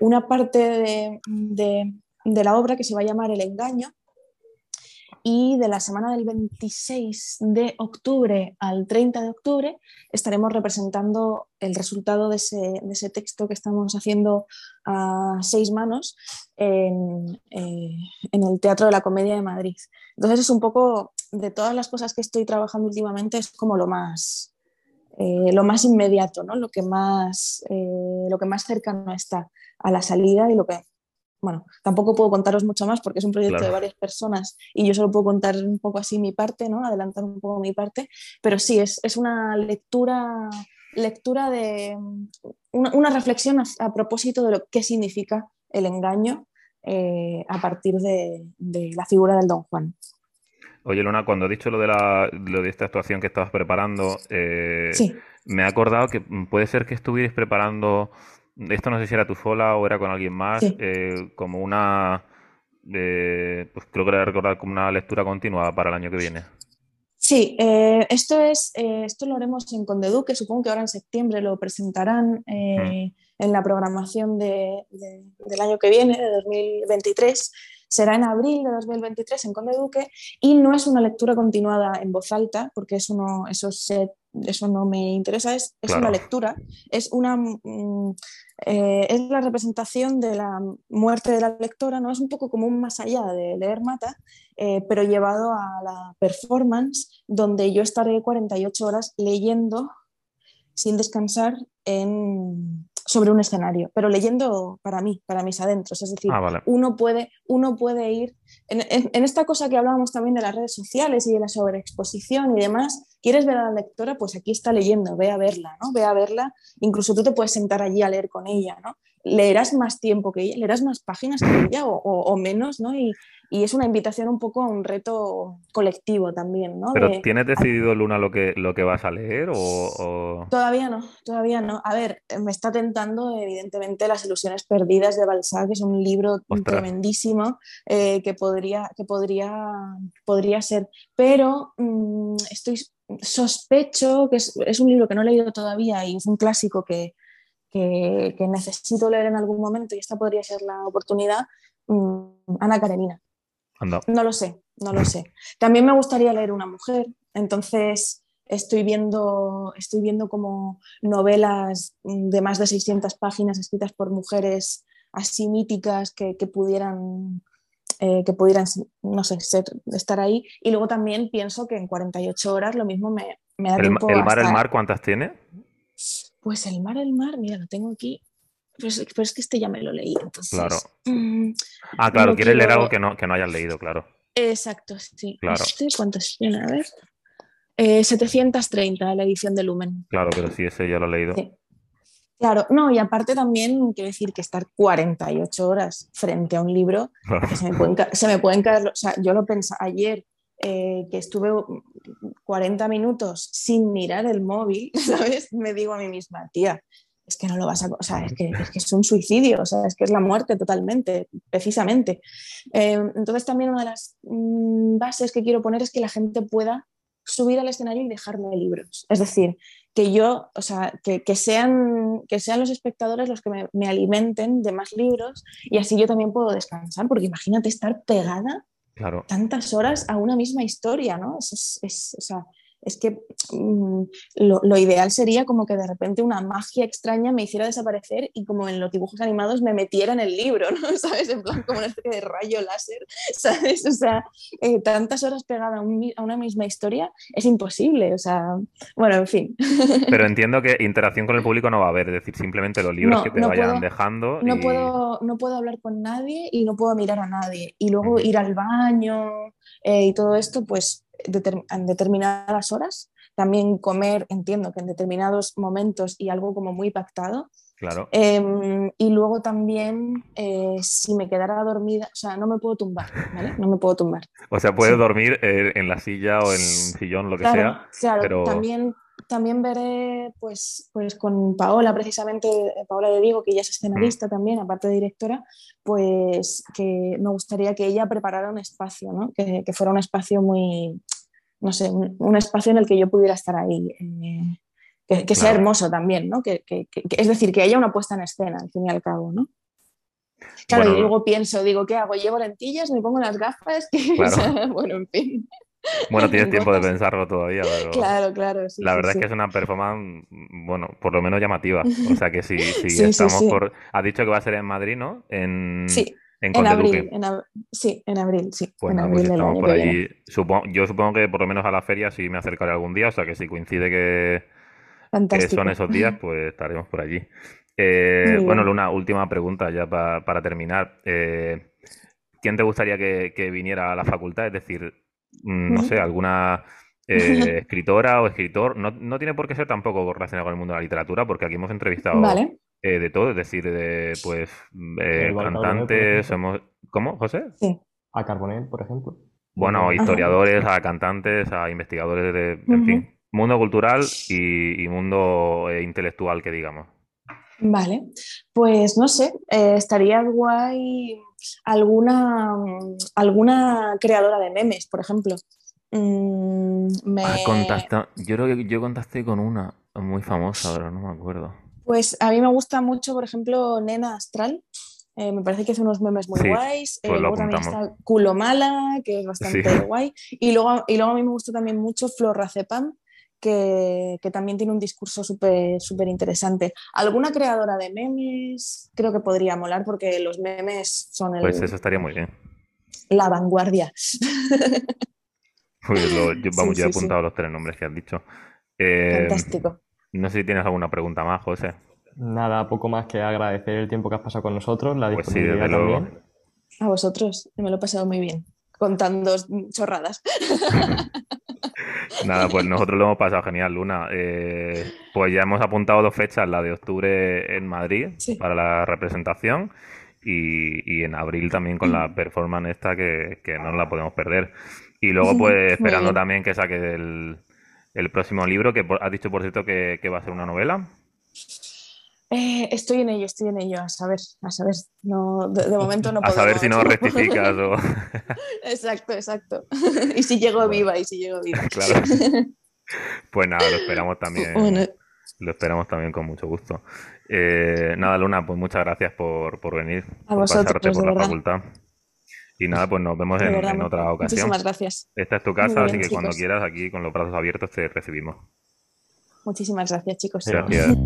una parte de, de, de la obra que se va a llamar El engaño, y de la semana del 26 de octubre al 30 de octubre estaremos representando el resultado de ese, texto que estamos haciendo a seis manos en, eh, en, el Teatro de la Comedia de Madrid. Entonces es un poco de todas las cosas que estoy trabajando últimamente, es como lo más, eh, lo más inmediato, ¿no? lo, que más, eh, lo que más cercano está a la salida y lo que bueno, tampoco puedo contaros mucho más porque es un proyecto de varias personas y yo solo puedo contar un poco así mi parte, ¿no? Adelantar un poco mi parte, pero sí, es, una lectura, lectura de una, reflexión a, propósito de lo que significa el engaño eh, a partir de, la figura del Don Juan. Oye, Luna, cuando has dicho lo de, la, lo de esta actuación que estabas preparando, eh, me he acordado que puede ser que estuvierais preparando esto no sé si era tú sola o era con alguien más, eh, como una, eh, pues creo que era recordar como una lectura continua para el año que viene. Sí, eh, esto es, esto lo haremos en Conde Duque, supongo que ahora en septiembre lo presentarán en la programación del año que viene, de 2023 será en abril de 2023 en Conde Duque y no es una lectura continuada en voz alta, porque eso no, eso eso no me interesa, es, es una lectura, es una mm, eh, es la representación de la muerte de la lectora, ¿no? Es un poco como un más allá de leer mata, eh, pero llevado a la performance, donde yo estaré 48 horas leyendo sin descansar en, sobre un escenario, pero leyendo para mí, para mis adentros. Es decir, ah, uno, puede, uno puede ir en, esta cosa que hablábamos también de las redes sociales y de la sobreexposición y demás. ¿Quieres ver a la lectora? Pues aquí está leyendo, ve a verla, ¿no? Ve a verla. Incluso tú te puedes sentar allí a leer con ella, ¿no? Leerás más tiempo que ella, leerás más páginas que ella o, menos, ¿no? Y, y es una invitación un poco a un reto colectivo también, ¿no? ¿Pero tienes decidido, Luna, lo que, lo que vas a leer o, Todavía no, todavía no. A ver, me está tentando evidentemente Las ilusiones perdidas de Balzac, que es un libro tremendísimo eh, que, podría, que podría, podría ser, pero mm, estoy sospecho que es, un libro que no he leído todavía y es un clásico que, que, necesito leer en algún momento y esta podría ser la oportunidad, mm, Ana Karenina. No lo sé, no lo sé. También me gustaría leer una mujer, entonces estoy viendo, estoy viendo como novelas de más de 600 páginas escritas por mujeres así míticas que, pudieran, eh, que pudieran, no sé, estar ahí. Y luego también pienso que en 48 horas lo mismo me, me da el, tiempo. ¿El mar, el mar, cuántas tiene? Pues el mar, el mar, mira, lo tengo aquí. Pero es, pero es que este ya me lo leí, entonces. Claro. mm, Ah, claro, quieres leer quiero- algo que no, que no hayas leído, claro. exacto, sí. Claro. Este, ¿Cuántos tiene? A ver. Eh, 730, la edición de Lumen. Claro, pero sí, ese ya lo he leído. Sí. Claro, no, y aparte también quiero decir que estar 48 horas frente a un libro Claro. se me pueden, se me pueden caer, o sea, yo lo pensé ayer eh, que estuve 40 minutos sin mirar el móvil, ¿sabes? Me digo a mí misma, tía, es que no lo vas a, o sea, es que, es un suicidio, o sea, es que es la muerte totalmente, precisamente. Eh, entonces también una de las mm, bases que quiero poner es que la gente pueda subir al escenario y dejarme libros. Es decir, que yo, o sea, que, que sean, que sean los espectadores los que me alimenten de más libros y así yo también puedo descansar, porque imagínate estar pegada Claro. tantas horas a una misma historia, ¿no? Es, es- es- o sea, es que mm, lo, lo ideal sería como que de repente una magia extraña me hiciera desaparecer y como en los dibujos animados me metiera en el libro, ¿no? ¿Sabes? En plan como una especie de rayo láser, ¿sabes? O sea, eh, tantas horas pegada a, un mi- a una misma historia es imposible, o sea, bueno, en fin. Pero entiendo que interacción con el público no va a haber, es decir, simplemente los libros No, que te no vayan puedo- dejando No puedo, no puedo hablar con nadie y no puedo mirar a nadie. Y luego ir al baño eh, y todo esto, pues en determinadas horas. También comer, entiendo que en determinados momentos y algo como muy pactado. Claro. Em, y luego también, eh, si me quedara dormida, o sea, no me puedo tumbar, ¿vale? No me puedo tumbar. O sea, puedes sí. dormir eh, en la silla o en un sillón, lo que Claro, sea. claro, pero- también, también veré pues, pues con Paola, precisamente, eh, Paola de Vigo, que ella es escenarista también, aparte de directora, pues que me gustaría que ella preparara un espacio, ¿no? que, que fuera un espacio muy, no sé, un, un espacio en el que yo pudiera estar ahí. eh, que, que sea Claro. hermoso también, ¿no? Que, que- es decir, que haya una puesta en escena, al fin y al cabo, ¿no? Claro, Bueno, y luego pienso, digo, ¿qué hago? ¿Llevo lentillas? ¿Me pongo las gafas? Claro. o sea, bueno, en fin. Bueno, tienes tiempo de pensarlo todavía, pero Claro, claro. sí, la sí, verdad es sí. que es una performance, bueno, por lo menos llamativa. O sea que si, estamos por... Has dicho que va a ser en Madrid, ¿no? En, Sí, en abril, Duque. en ab- sí, en abril, sí, Pues en nada, abril pues estamos por allí. Supongo, yo supongo que por lo menos a la feria sí me acercaré algún día, o sea que si coincide que, son esos días, pues estaremos por allí. Eh, bueno. Luna, última pregunta ya pa- para terminar. Eh, ¿quién te gustaría que, que viniera a la facultad? Es decir, mm, no sé, alguna eh, escritora o escritor. No, no tiene por qué ser tampoco relacionado con el mundo de la literatura, porque aquí hemos entrevistado Vale, eh, de todo, es decir, de pues eh, Bartolomé, por cantantes, hemos... ¿Cómo, José? sí. A Carbonell, por ejemplo. Bueno, a Ajá. historiadores, a cantantes, a investigadores de, en fin, mundo cultural y, y mundo eh, intelectual, que digamos. Vale, pues no sé, eh, estaría guay alguna, mm, alguna creadora de memes, por ejemplo. Mm, me- Ah, contacta- Yo creo que yo contacté con una muy famosa, pero no me acuerdo. Pues a mí me gusta mucho, por ejemplo, Nena Astral. Eh, me parece que hace unos memes muy Sí, guays. pues Eh, luego también está Culo Mala, que es bastante Sí. guay. Y luego, y luego a mí me gusta también mucho Flor Racepam, que, que también tiene un discurso súper súper interesante. Alguna creadora de memes creo que podría molar porque los memes son el- Pues eso estaría muy bien. la vanguardia. Pues lo- yo, vamos, Sí, yo he apuntado los tres nombres que has dicho. Eh, Fantástico. No sé si tienes alguna pregunta más, José. Nada, poco más que agradecer el tiempo que has pasado con nosotros, la Pues sí, disponibilidad desde luego. también. A vosotros, me lo he pasado muy bien, contando chorradas. Nada, pues nosotros lo hemos pasado genial, Luna. Eh, pues ya hemos apuntado dos fechas, la de octubre en Madrid Sí. para la representación y, y en abril también con la performance esta que, que no la podemos perder. Y luego pues esperando también que saque el, el próximo libro, que has dicho por cierto que, que va a ser una novela. Eh, estoy en ello, estoy en ello, a saber, a saber. No, de, de momento no A saber si no rectificas o... Exacto, exacto. y si llego viva, y si llego viva. Claro. Pues nada, lo esperamos también. Bueno, Lo esperamos también con mucho gusto. Eh, nada, Luna, pues muchas gracias por, por venir, A por vosotros, pasarte por la verdad. facultad. Y nada, pues nos vemos en, otra ocasión. muchísimas gracias. Esta es tu casa, así que cuando quieras, aquí con los brazos abiertos te recibimos. Muchísimas gracias, chicos. Gracias.